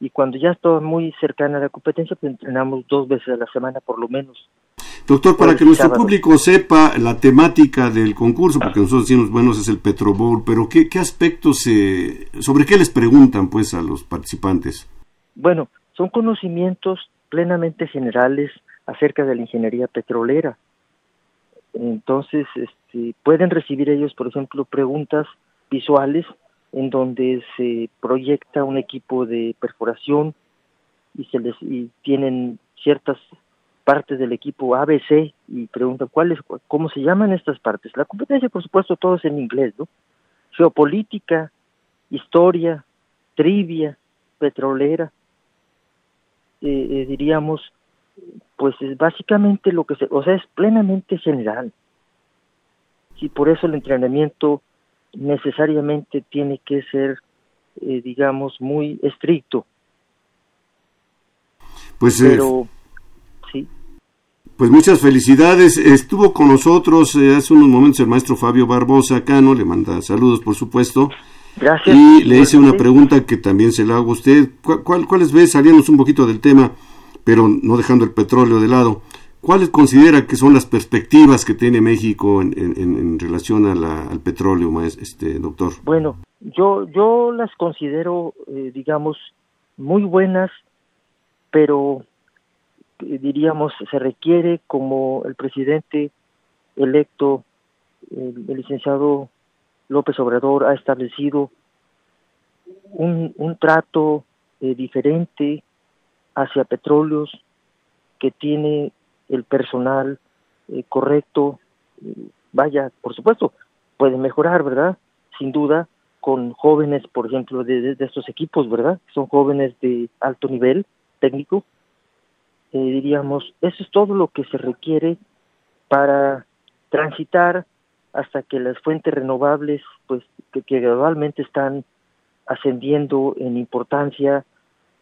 y cuando ya está muy cercana a la competencia, pues entrenamos dos veces a la semana por lo menos. Doctor, para que nuestro público sepa la temática del concurso, porque nosotros decimos, bueno, es el Petro Bowl, pero ¿qué, qué aspectos, se, sobre qué les preguntan pues a los participantes? Bueno, son conocimientos plenamente generales acerca de la ingeniería petrolera. Entonces, este, pueden recibir ellos, por ejemplo, preguntas visuales en donde se proyecta un equipo de perforación y se les y tienen ciertas partes del equipo ABC y preguntan cuáles cómo se llaman estas partes. La competencia, por supuesto, todo es en inglés, ¿no? Geopolítica, historia, trivia, petrolera, eh, eh, diríamos pues es básicamente lo que se, o sea, es plenamente general. Y por eso el entrenamiento necesariamente tiene que ser, eh, digamos, muy estricto. Pues, eh, Pero, sí. Pues muchas felicidades. Estuvo con nosotros eh, hace unos momentos el maestro Fabio Barbosa Cano, le manda saludos, por supuesto. Gracias. Y le hice una pregunta que también se la hago a usted. ¿Cuál, ¿Cuáles ve, saliendo un poquito del tema? pero no dejando el petróleo de lado. ¿Cuáles considera que son las perspectivas que tiene México en, relación al petróleo, este doctor? Bueno, yo yo las considero, eh, digamos, muy buenas, pero eh, diríamos se requiere como el presidente electo, el, licenciado López Obrador ha establecido un, un trato eh, diferente hacia petróleos, que tiene el personal eh, correcto, vaya, por supuesto, puede mejorar, ¿verdad? Sin duda, con jóvenes, por ejemplo, de, estos equipos, ¿verdad? Son jóvenes de alto nivel técnico. Eh, diríamos, eso es todo lo que se requiere para transitar hasta que las fuentes renovables, pues, que, que gradualmente están ascendiendo en importancia,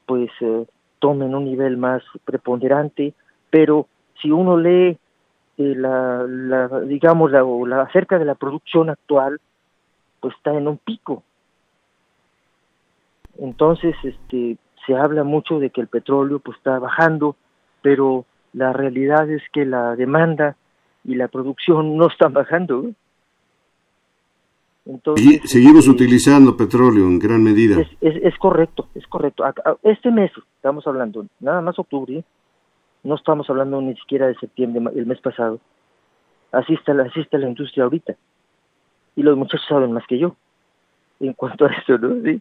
pues eh, tomen un nivel más preponderante, pero si uno lee eh, la, la, digamos, la, la, acerca de la producción actual, pues está en un pico. Entonces, este, se habla mucho de que el petróleo pues está bajando, pero la realidad es que la demanda y la producción no están bajando. Entonces, seguimos eh, utilizando petróleo en gran medida. Es, es, correcto, es correcto. Este mes estamos hablando, nada más octubre, no estamos hablando ni siquiera de septiembre, el mes pasado. Así está, así está la industria ahorita. Y los muchachos saben más que yo en cuanto a eso, ¿no? ¿Sí?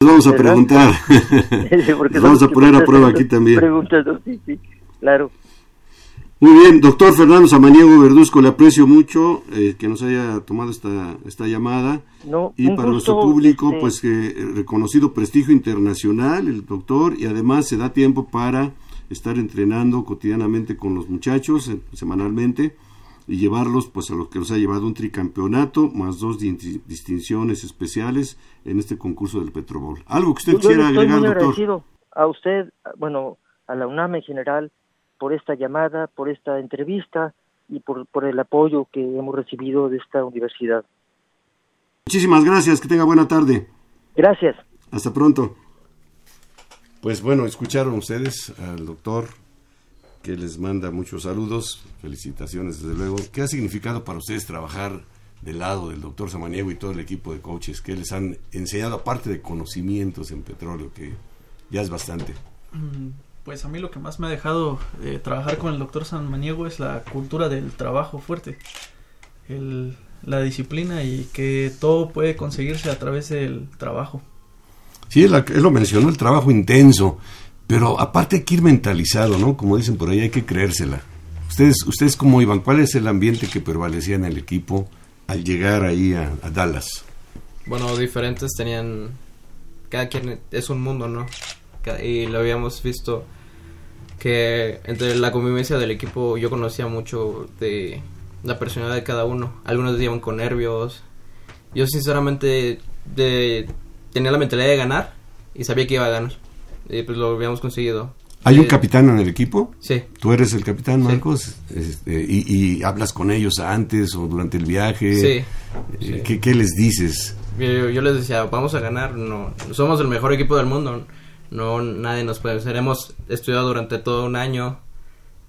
vamos a preguntar. vamos a poner a prueba aquí también. Preguntas, Sí, sí, claro. Muy bien, doctor Fernando Samaniego Verduzco, le aprecio mucho eh, que nos haya tomado esta, esta llamada. No, y para nuestro público, este pues que eh, reconocido prestigio internacional, el doctor, y además se da tiempo para estar entrenando cotidianamente con los muchachos, eh, semanalmente, y llevarlos pues a lo que nos ha llevado un tricampeonato, más dos distinciones especiales en este concurso del Petrobol. ¿Algo que usted Yo quiera estoy agregar, muy doctor? agradecido a usted, bueno, a la UNAM en general, por esta llamada, por esta entrevista y por, por el apoyo que hemos recibido de esta universidad. Muchísimas gracias, que tenga buena tarde. Gracias. Hasta pronto. Pues bueno, escucharon ustedes al doctor que les manda muchos saludos, felicitaciones desde luego. ¿Qué ha significado para ustedes trabajar del lado del doctor Samaniego y todo el equipo de coaches que les han enseñado aparte de conocimientos en petróleo, que ya es bastante? Mm, pues a mí lo que más me ha dejado eh, trabajar con el doctor Samaniego es la cultura del trabajo fuerte, el, la disciplina y que todo puede conseguirse a través del trabajo. Sí, él, lo mencionó, el trabajo intenso, pero aparte hay que ir mentalizado, ¿no? Como dicen por ahí, hay que creérsela. ¿Ustedes, ustedes cómo iban? ¿Cuál es el ambiente que prevalecía en el equipo al llegar ahí a, Dallas? Bueno, diferentes tenían... Cada quien es un mundo, ¿no? Y lo habíamos visto que entre la convivencia del equipo yo conocía mucho de la personalidad de cada uno. Algunos iban con nervios. Yo sinceramente de tenía la mentalidad de ganar y sabía que iba a ganar. Y pues lo habíamos conseguido. ¿Hay un eh, capitán en el equipo? Sí. ¿Tú eres el capitán, Marcos? Este, y, hablas con ellos antes o durante el viaje? Sí. Eh, ¿qué, les dices? Yo, les decía, vamos a ganar, no somos el mejor equipo del mundo, no nadie nos puede vencer. Hemos estudiado durante todo un año.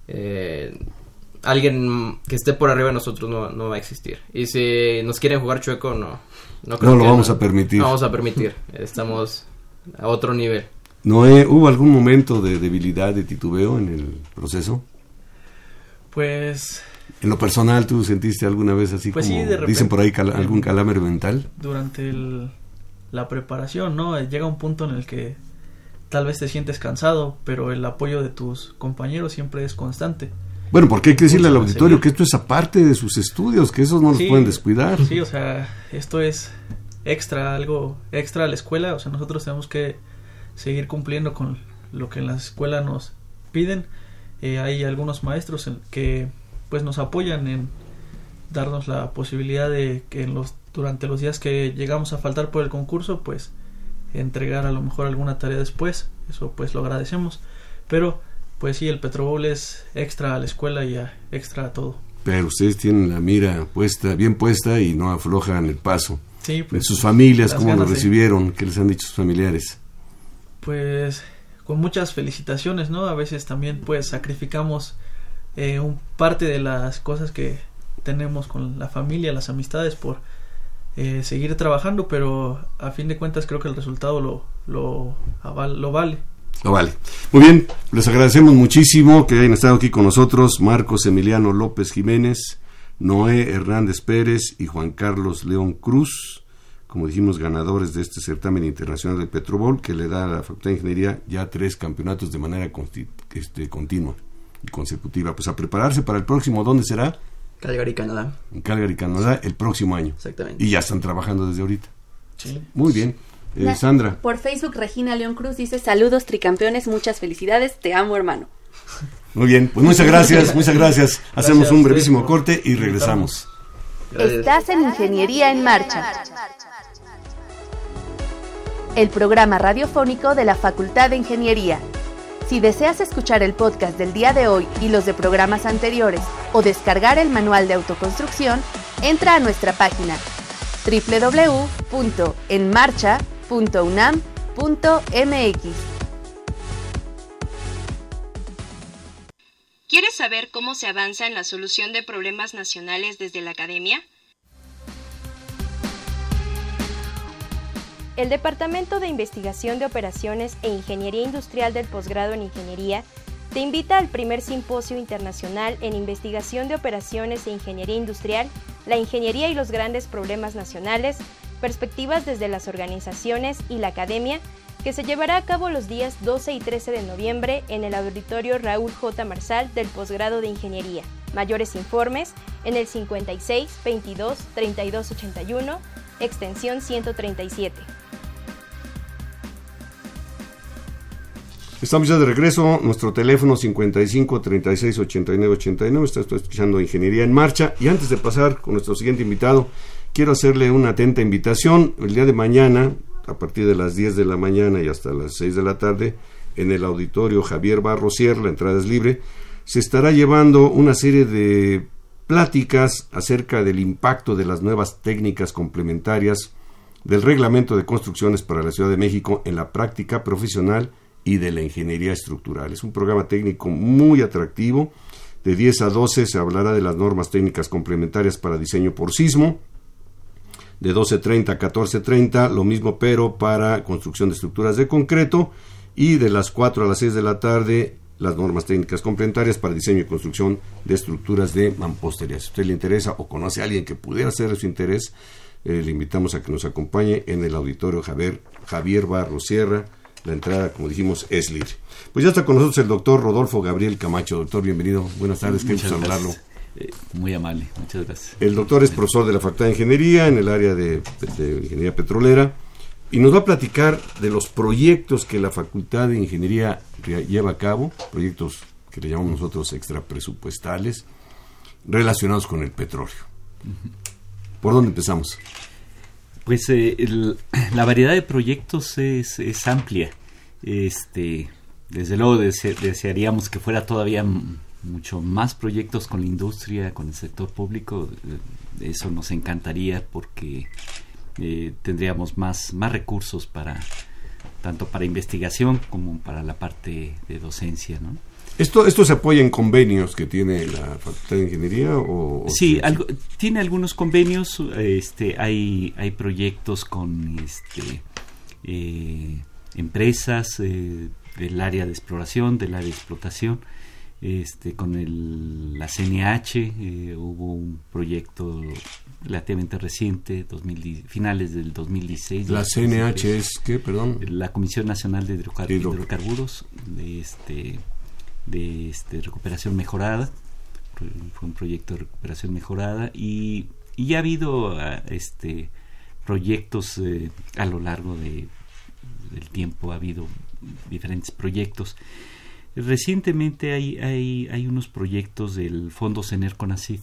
Eh, alguien que esté por arriba de nosotros no, no va a existir. Y si nos quieren jugar chueco, no, no, lo vamos a permitir. No vamos a permitir. Estamos a otro nivel. Noé, ¿hubo algún momento de debilidad, de titubeo en el proceso? Pues... En lo personal, ¿tú sentiste alguna vez así pues como dicen por ahí algún calambre mental? Durante la preparación, ¿no? Llega un punto en el que tal vez te sientes cansado, pero el apoyo de tus compañeros siempre es constante. Bueno, porque hay que decirle al auditorio que esto es aparte de sus estudios, que esos no los pueden descuidar. Sí, o sea, esto es extra, algo extra a la escuela, o sea, nosotros tenemos que seguir cumpliendo con lo que en la escuela nos piden. Eh, hay algunos maestros que pues nos apoyan en darnos la posibilidad de que en los durante los días que llegamos a faltar por el concurso, pues entregar a lo mejor alguna tarea después, eso pues lo agradecemos, pero pues sí, el Petrobol es extra a la escuela y extra a todo. Pero ustedes tienen la mira puesta, bien puesta y no aflojan el paso. Sí, pues, sus familias, ¿cómo lo recibieron? ¿Qué les han dicho sus familiares? Pues con muchas felicitaciones, ¿no? A veces también pues sacrificamos eh, un parte de las cosas que tenemos con la familia, las amistades por eh, seguir trabajando, pero a fin de cuentas creo que el resultado lo, lo, lo vale. No vale. Muy bien, les agradecemos muchísimo que hayan estado aquí con nosotros Marcos Emiliano López Jiménez, Noé Hernández Pérez y Juan Carlos León Cruz, como dijimos, ganadores de este certamen internacional de Petrobol, que le da a la Facultad de Ingeniería ya tres campeonatos de manera este, continua y consecutiva. Pues a prepararse para el próximo, ¿dónde será? Calgary, Canadá. En Calgary, Canadá, el próximo año. Exactamente. Y ya están trabajando desde ahorita. Sí. Muy bien. Eh, Sandra. Por Facebook, Regina León Cruz dice: Saludos, tricampeones, muchas felicidades, te amo, hermano. Muy bien, pues muchas gracias, muchas gracias. Hacemos un brevísimo corte y regresamos. Estás en Ingeniería en Marcha. El programa radiofónico de la Facultad de Ingeniería. Si deseas escuchar el podcast del día de hoy y los de programas anteriores o descargar el manual de autoconstrucción, entra a nuestra página www.enmarcha.com .unam.mx ¿Quieres saber cómo se avanza en la solución de problemas nacionales desde la academia? El Departamento de Investigación de Operaciones e Ingeniería Industrial del Posgrado en Ingeniería te invita al primer simposio internacional en investigación de operaciones e ingeniería industrial, la ingeniería y los grandes problemas nacionales Perspectivas desde las organizaciones y la academia, que se llevará a cabo los días 12 y 13 de noviembre en el auditorio Raúl J. Marsal del posgrado de Ingeniería. Mayores informes en el 56 22 32 81, extensión 137. Estamos ya de regreso, nuestro teléfono 55 36 89 89, está escuchando Ingeniería en Marcha y antes de pasar con nuestro siguiente invitado, quiero hacerle una atenta invitación. El día de mañana, a partir de las 10 de la mañana y hasta las 6 de la tarde, en el auditorio Javier Barrosier, la entrada es libre, se estará llevando una serie de pláticas acerca del impacto de las nuevas técnicas complementarias del reglamento de construcciones para la Ciudad de México en la práctica profesional y de la ingeniería estructural. Es un programa técnico muy atractivo. De 10 a 12 se hablará de las normas técnicas complementarias para diseño por sismo. De 12.30 a 14.30 lo mismo pero para construcción de estructuras de concreto. Y de las 4 a las 6 de la tarde las normas técnicas complementarias para diseño y construcción de estructuras de mampostería. Si a usted le interesa o conoce a alguien que pudiera ser de su interés, eh, le invitamos a que nos acompañe en el auditorio Javier, Javier Barro Sierra. La entrada, como dijimos, es libre. Pues ya está con nosotros el doctor Rodolfo Gabriel Camacho. Doctor, bienvenido. Buenas tardes, qué gusto saludarlo. Eh, muy amable, muchas gracias. El doctor es profesor de la Facultad de Ingeniería en el área de, de Ingeniería Petrolera y nos va a platicar de los proyectos que la Facultad de Ingeniería lleva a cabo, proyectos que le llamamos nosotros extrapresupuestales, relacionados con el petróleo. ¿Por dónde empezamos? Pues eh, la variedad de proyectos es, es, amplia. Este, desde luego desearíamos que fuera todavía mucho más proyectos con la industria, con el sector público. Eh, eso nos encantaría porque eh, tendríamos más, más recursos para tanto para investigación como para la parte de docencia, ¿no? ¿Esto, ¿Esto se apoya en convenios que tiene la Facultad de Ingeniería? O, sí, algo, tiene algunos convenios, este, hay, hay proyectos con este, eh, empresas eh, del área de exploración, del área de explotación, este, con el, la CNH eh, hubo un proyecto relativamente reciente, 2000, finales del 2016. ¿La CNH es qué, perdón? La Comisión Nacional de Hidrocarburos, de, este, de este, recuperación mejorada, fue un proyecto de recuperación mejorada y, y ha habido ah, este, proyectos eh, a lo largo de, del tiempo, ha habido diferentes proyectos. Recientemente hay, hay, hay unos proyectos del Fondo CENER CONACID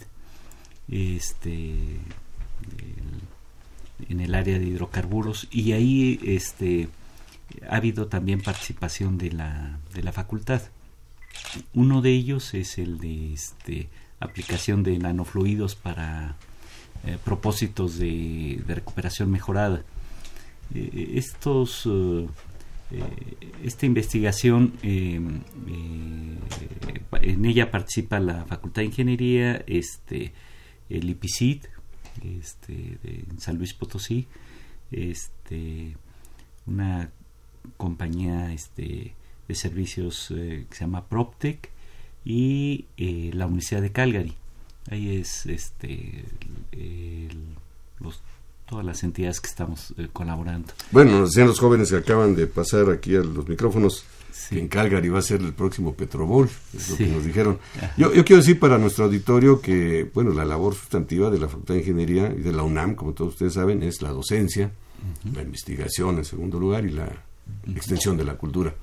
este, en el área de hidrocarburos y ahí este, ha habido también participación de la, de la facultad. Uno de ellos es el de este, aplicación de nanofluidos para eh, propósitos de, recuperación mejorada. Eh, estos eh, esta investigación, eh, eh, en ella participa la Facultad de Ingeniería, este, el IPICID, este, de San Luis Potosí, este, una compañía este, de servicios que se llama PropTech y la Universidad de Calgary. Ahí es este, los todas las entidades que estamos eh, colaborando. Bueno, nos decían los jóvenes que acaban de pasar aquí a los micrófonos que en Calgary va a ser el próximo Petrobol, es lo que nos dijeron. Yo, yo, quiero decir para nuestro auditorio que, bueno, la labor sustantiva de la Facultad de Ingeniería y de la UNAM, como todos ustedes saben, es la docencia, la investigación en segundo lugar y la extensión de la cultura.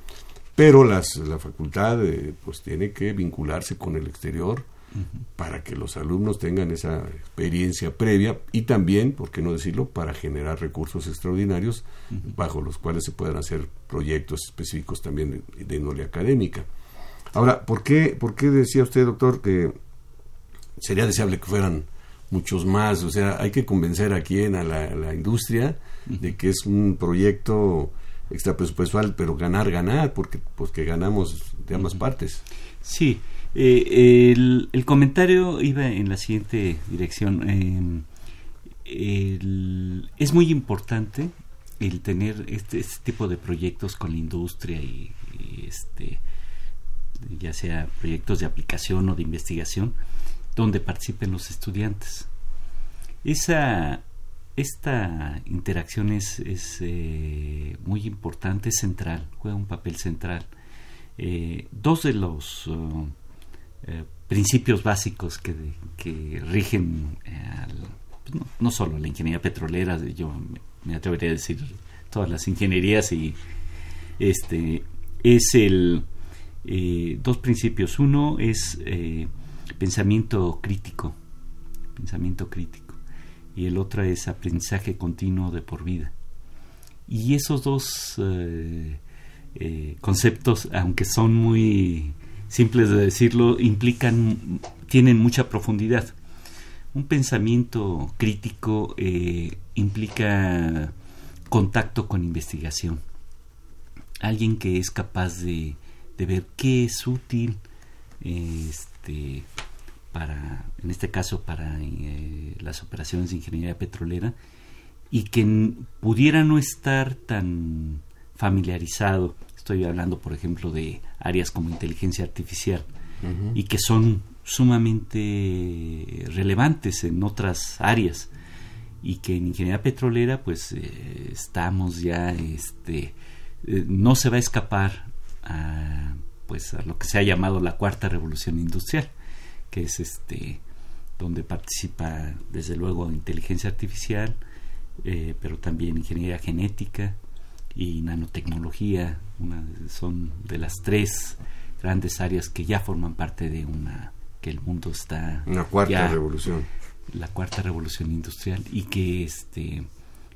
Pero las, la facultad eh, pues tiene que vincularse con el exterior, para que los alumnos tengan esa experiencia previa y también, por qué no decirlo, para generar recursos extraordinarios bajo los cuales se puedan hacer proyectos específicos también de, índole académica. Ahora, ¿por qué, ¿por qué decía usted, doctor, que sería deseable que fueran muchos más? O sea, hay que convencer aquí en a la, industria de que es un proyecto extrapresupuestal, pero ganar, ganar, porque pues que ganamos de ambas partes. Sí, eh, el, comentario iba en la siguiente dirección. es muy importante el tener este, este, tipo de proyectos con la industria y, este ya sea proyectos de aplicación o de investigación donde participen los estudiantes esa esta interacción es, es eh, muy importante es central juega un papel central eh, dos de los uh, eh, principios básicos que, que rigen eh, pues no, solo la ingeniería petrolera, yo me atrevería a decir todas las ingenierías y este es el eh, dos principios. Uno es pensamiento crítico, pensamiento crítico, y el otro es aprendizaje continuo de por vida. Y esos dos conceptos, aunque son muy simples de decirlo, implican, tienen mucha profundidad. Un pensamiento crítico eh, implica contacto con investigación. alguien que es capaz de, de ver qué es útil este para en este caso para eh, las operaciones de ingeniería petrolera y que pudiera no estar tan familiarizado estoy hablando por ejemplo de áreas como inteligencia artificial y que son sumamente relevantes en otras áreas y que en ingeniería petrolera pues eh, estamos ya este eh, no se va a escapar a pues a lo que se ha llamado la cuarta revolución industrial que es este donde participa desde luego inteligencia artificial eh, pero también ingeniería genética y nanotecnología una, son de las tres grandes áreas que ya forman parte de una que el mundo está una cuarta revolución. La cuarta revolución industrial y que este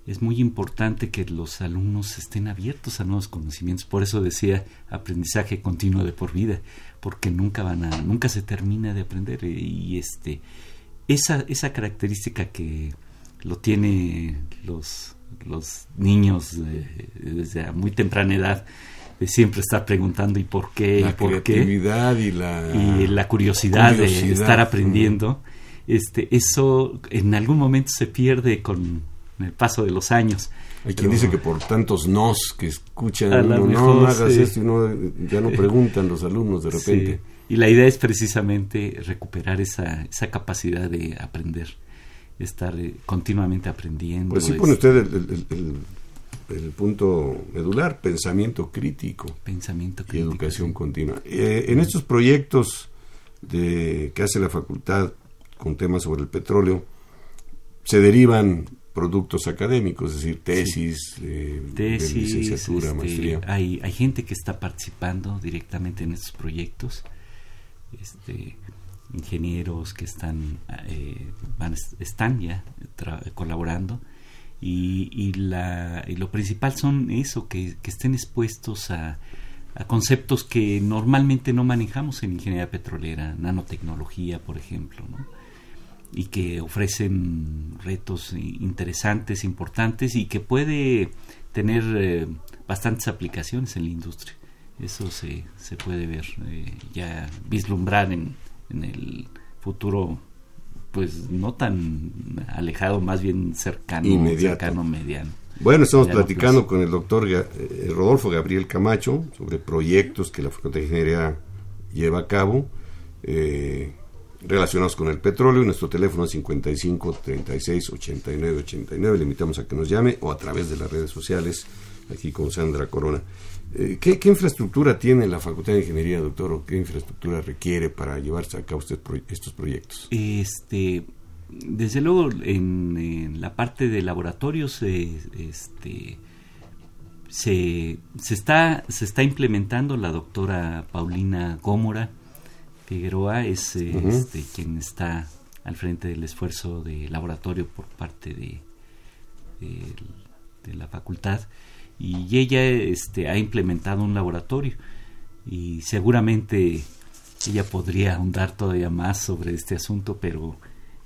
es muy importante que los alumnos estén abiertos a nuevos conocimientos. Por eso decía aprendizaje continuo de por vida porque nunca van a nunca se termina de aprender. Y este esa esa característica que lo tiene los los niños desde muy temprana edad de siempre estar preguntando y por qué la y por qué y la, y la curiosidad, de estar aprendiendo. Este eso en algún momento se pierde con el paso de los años. Hay quien dice que por tantos nos que escuchan no, no hagas esto y no, ya no preguntan los alumnos de repente y la idea es precisamente recuperar esa, esa capacidad de aprender estar eh, continuamente aprendiendo pues sí pone usted el el punto medular, pensamiento crítico. Pensamiento Y educación continua. Eh, en estos proyectos de, que hace la facultad con temas sobre el petróleo, se derivan productos académicos, es decir, tesis, eh, tesis licenciatura, este, maestría. Hay, hay gente que está participando directamente en estos proyectos, este, ingenieros que están, eh, van, están ya colaborando y, y, la, y lo principal son eso, que, estén expuestos a, conceptos que normalmente no manejamos en ingeniería petrolera, nanotecnología, por ejemplo, y que ofrecen retos interesantes, importantes y que puede tener eh, bastantes aplicaciones en la industria. Eso se, se puede ver, eh, ya vislumbrar en, en el futuro pues no tan alejado, más bien cercano, cercano mediano. Bueno, estamos platicando con el doctor eh, Rodolfo Gabriel Camacho sobre proyectos que la Facultad de Ingeniería lleva a cabo eh, relacionados con el petróleo. Nuestro teléfono es 55 36 89 89. Le invitamos a que nos llame o a través de las redes sociales, aquí con Sandra Corona. Eh, ¿qué, infraestructura tiene la Facultad de Ingeniería, doctor, o qué infraestructura requiere para llevarse a cabo usted estos proyectos? Este, desde luego, en, la parte de laboratorios, este, se, se, está, se está implementando la doctora Paulina Gómora Figueroa, es este, quien está al frente del esfuerzo de laboratorio por parte de, de la facultad y ella este, ha implementado un laboratorio y seguramente ella podría ahondar todavía más sobre este asunto, pero...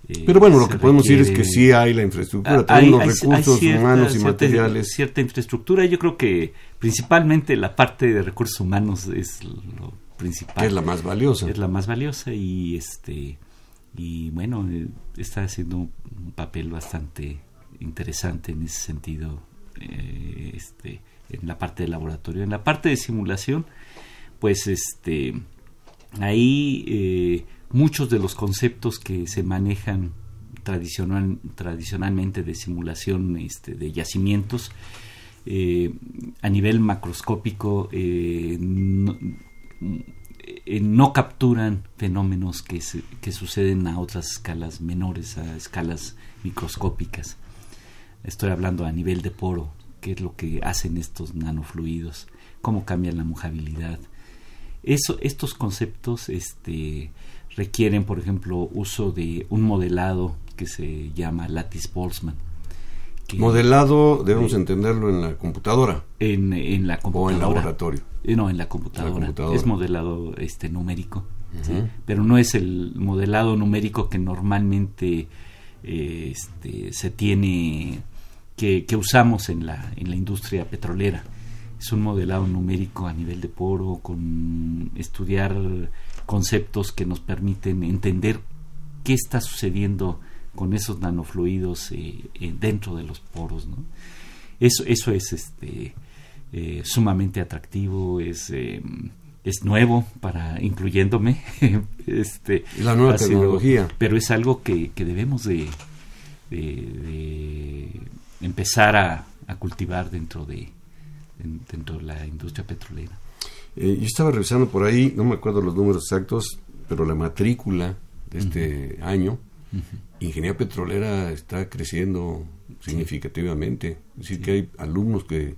Eh, pero bueno, lo que podemos decir es que sí hay la infraestructura, ah, hay, los recursos humanos y materiales. Cierta infraestructura, yo creo que principalmente la parte de recursos humanos es lo principal. es la más valiosa. Es la más valiosa y este y bueno, eh, está haciendo un papel bastante interesante en ese sentido eh, este, en la parte de laboratorio. En la parte de simulación, pues este, ahí eh, muchos de los conceptos que se manejan tradicional, tradicionalmente de simulación este, de yacimientos, eh, a nivel macroscópico no, no, capturan fenómenos que, que suceden a otras escalas menores, a escalas microscópicas. Estoy hablando a nivel de poro, qué es lo que hacen estos nanofluidos, cómo cambian la mojabilidad. Eso, estos conceptos este, requieren, por ejemplo, uso de un modelado que se llama lattice Boltzmann. modelado, debemos entenderlo en la computadora. En, en la computadora. O en laboratorio. Eh, no, en la computadora. Es modelado este numérico. Pero no es el modelado numérico que normalmente eh, este, se tiene que, usamos en la, en la industria petrolera. es un modelado numérico a nivel de poro, con estudiar conceptos que nos permiten entender qué está sucediendo con esos nanofluidos eh, eh, dentro de los poros. ¿no? Eso, eso es este, eh, sumamente atractivo, es, es nuevo para incluyéndome. este, la nueva tecnología. pero es algo que, que debemos de, de, empezar a, a, cultivar dentro de, dentro de la industria petrolera. yo estaba revisando por ahí, no me acuerdo los números exactos, pero la matrícula de este año Ingeniería petrolera está creciendo significativamente. Es decir, que hay alumnos que,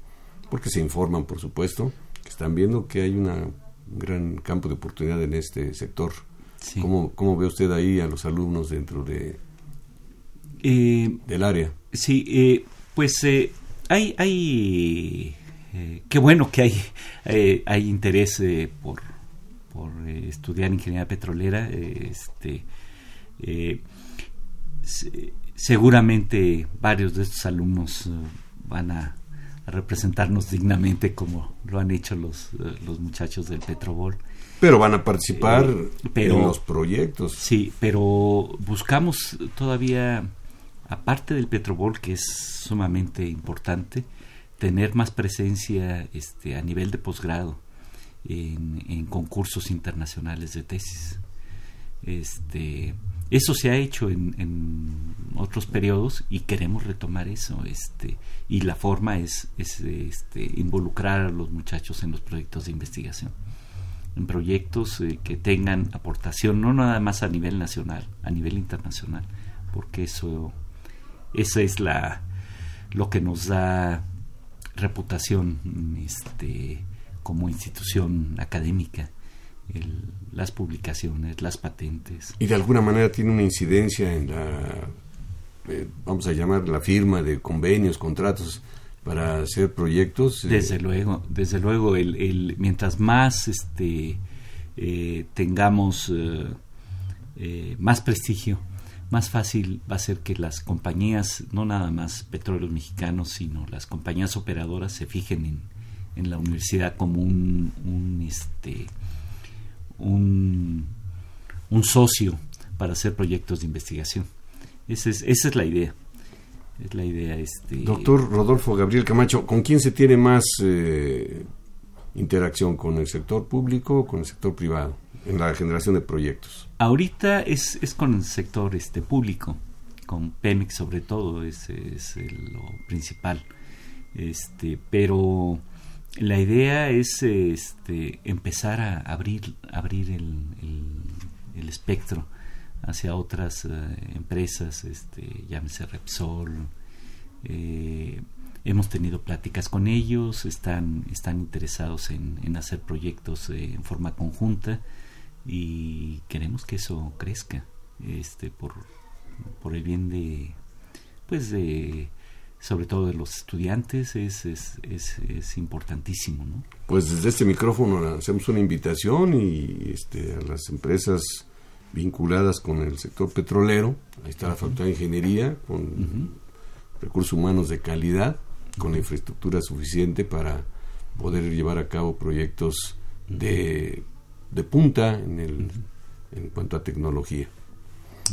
porque se informan, por supuesto, que están viendo que hay una, un gran campo de oportunidad en este sector. ¿Cómo, ¿Cómo, ve usted ahí a los alumnos dentro de eh, del área? Sí, eh, pues eh, hay, hay qué bueno que hay, hay interés por, por estudiar ingeniería petrolera. este seguramente varios de estos alumnos eh, van a, representarnos dignamente como lo han hecho los, eh, los muchachos del Petrobol. Pero van a participar en los proyectos. Sí, pero buscamos todavía, aparte del Petrobol, que es sumamente importante, tener más presencia este, a nivel de posgrado en, en concursos internacionales de tesis. Este, eso se ha hecho en, otros periodos y queremos retomar eso. Este, y la forma es, este, involucrar a los muchachos en los proyectos de investigación. En proyectos eh, que tengan aportación, no nada más a nivel nacional, a nivel internacional, porque eso, eso es la, lo que nos da reputación este, como institución académica las publicaciones, las patentes. Y de alguna manera tiene una incidencia en la, eh, vamos a llamar la firma de convenios, contratos para hacer proyectos. Eh. Desde luego, desde luego, el, el, mientras más este, eh, tengamos más prestigio, más fácil va a ser que las compañías, no nada más petróleos mexicanos, sino las compañías operadoras se fijen en, en la universidad como un, un este, un, un socio para hacer proyectos de investigación. Esa es, esa es la idea. Es la idea. Este... Doctor Rodolfo Gabriel Camacho, ¿con quién se tiene más eh, interacción? ¿Con el sector público o con el sector privado en la generación de proyectos? Ahorita es, es con el sector este, público, con Pemex sobre todo, es, es lo principal. Este, pero la idea es este, empezar a abrir, abrir el, el, espectro hacia otras eh, empresas, este, llámese Repsol. Eh, hemos tenido pláticas con ellos, están, están interesados en, en hacer proyectos eh, en forma conjunta y queremos que eso crezca este, por, por el bien de, pues de sobre todo de los estudiantes, es, es, es, importantísimo. ¿no? Pues desde este micrófono hacemos una invitación y este, a las empresas vinculadas con el sector petrolero, ahí está la Facultad de Ingeniería, con recursos humanos de calidad, con la infraestructura suficiente para poder llevar a cabo proyectos de, de punta en, el, en cuanto a tecnología.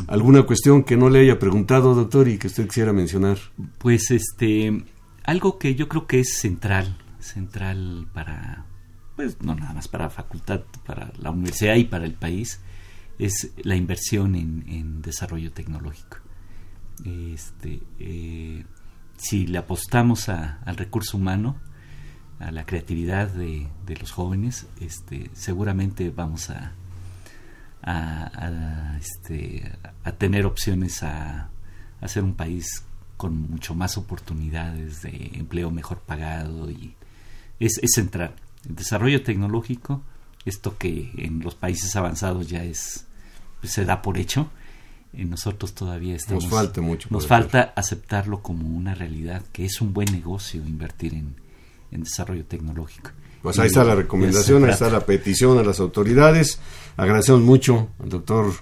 ¿Alguna cuestión que no le haya preguntado, doctor, y que usted quisiera mencionar? Pues este, algo que yo creo que es central, central para, pues no nada más para la facultad, para la universidad y para el país, es la inversión en, desarrollo tecnológico. Este, eh, si le apostamos al recurso humano, a la creatividad de, de los jóvenes, este, seguramente vamos a, a, este, a tener opciones a, a, ser un país con mucho más oportunidades de empleo mejor pagado y es, es central. El desarrollo tecnológico, esto que en los países avanzados ya es pues, se da por hecho, en nosotros todavía estamos, nos falta mucho. Nos falta aceptarlo como una realidad, que es un buen negocio invertir en, en desarrollo tecnológico. Pues ahí está la recomendación, ahí está la petición a las autoridades. Agradecemos mucho al doctor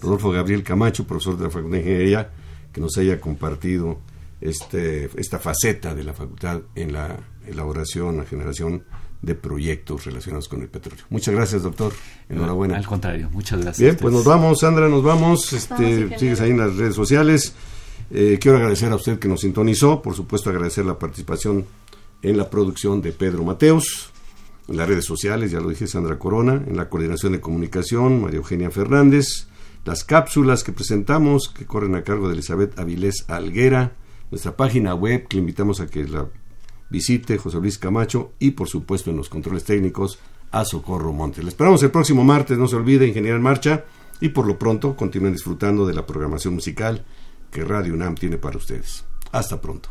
Rodolfo Gabriel Camacho, profesor de la Facultad de Ingeniería, que nos haya compartido este, esta faceta de la facultad en la, elaboración, la generación de proyectos relacionados con el petróleo. Muchas gracias, doctor. Enhorabuena. Al contrario, muchas gracias. Bien, pues nos vamos, Sandra, nos vamos. Este, sigues ahí en las redes sociales. Eh, quiero agradecer a usted que nos sintonizó, por supuesto agradecer la participación en la producción de Pedro Mateos, en las redes sociales, ya lo dije, Sandra Corona, en la coordinación de comunicación, María Eugenia Fernández, las cápsulas que presentamos, que corren a cargo de Elizabeth Avilés Alguera, nuestra página web, que le invitamos a que la visite, José Luis Camacho, y por supuesto en los controles técnicos, a Socorro Montes. Le esperamos el próximo martes, no se olvide, Ingeniera en Marcha, y por lo pronto continúen disfrutando de la programación musical que Radio UNAM tiene para ustedes. Hasta pronto.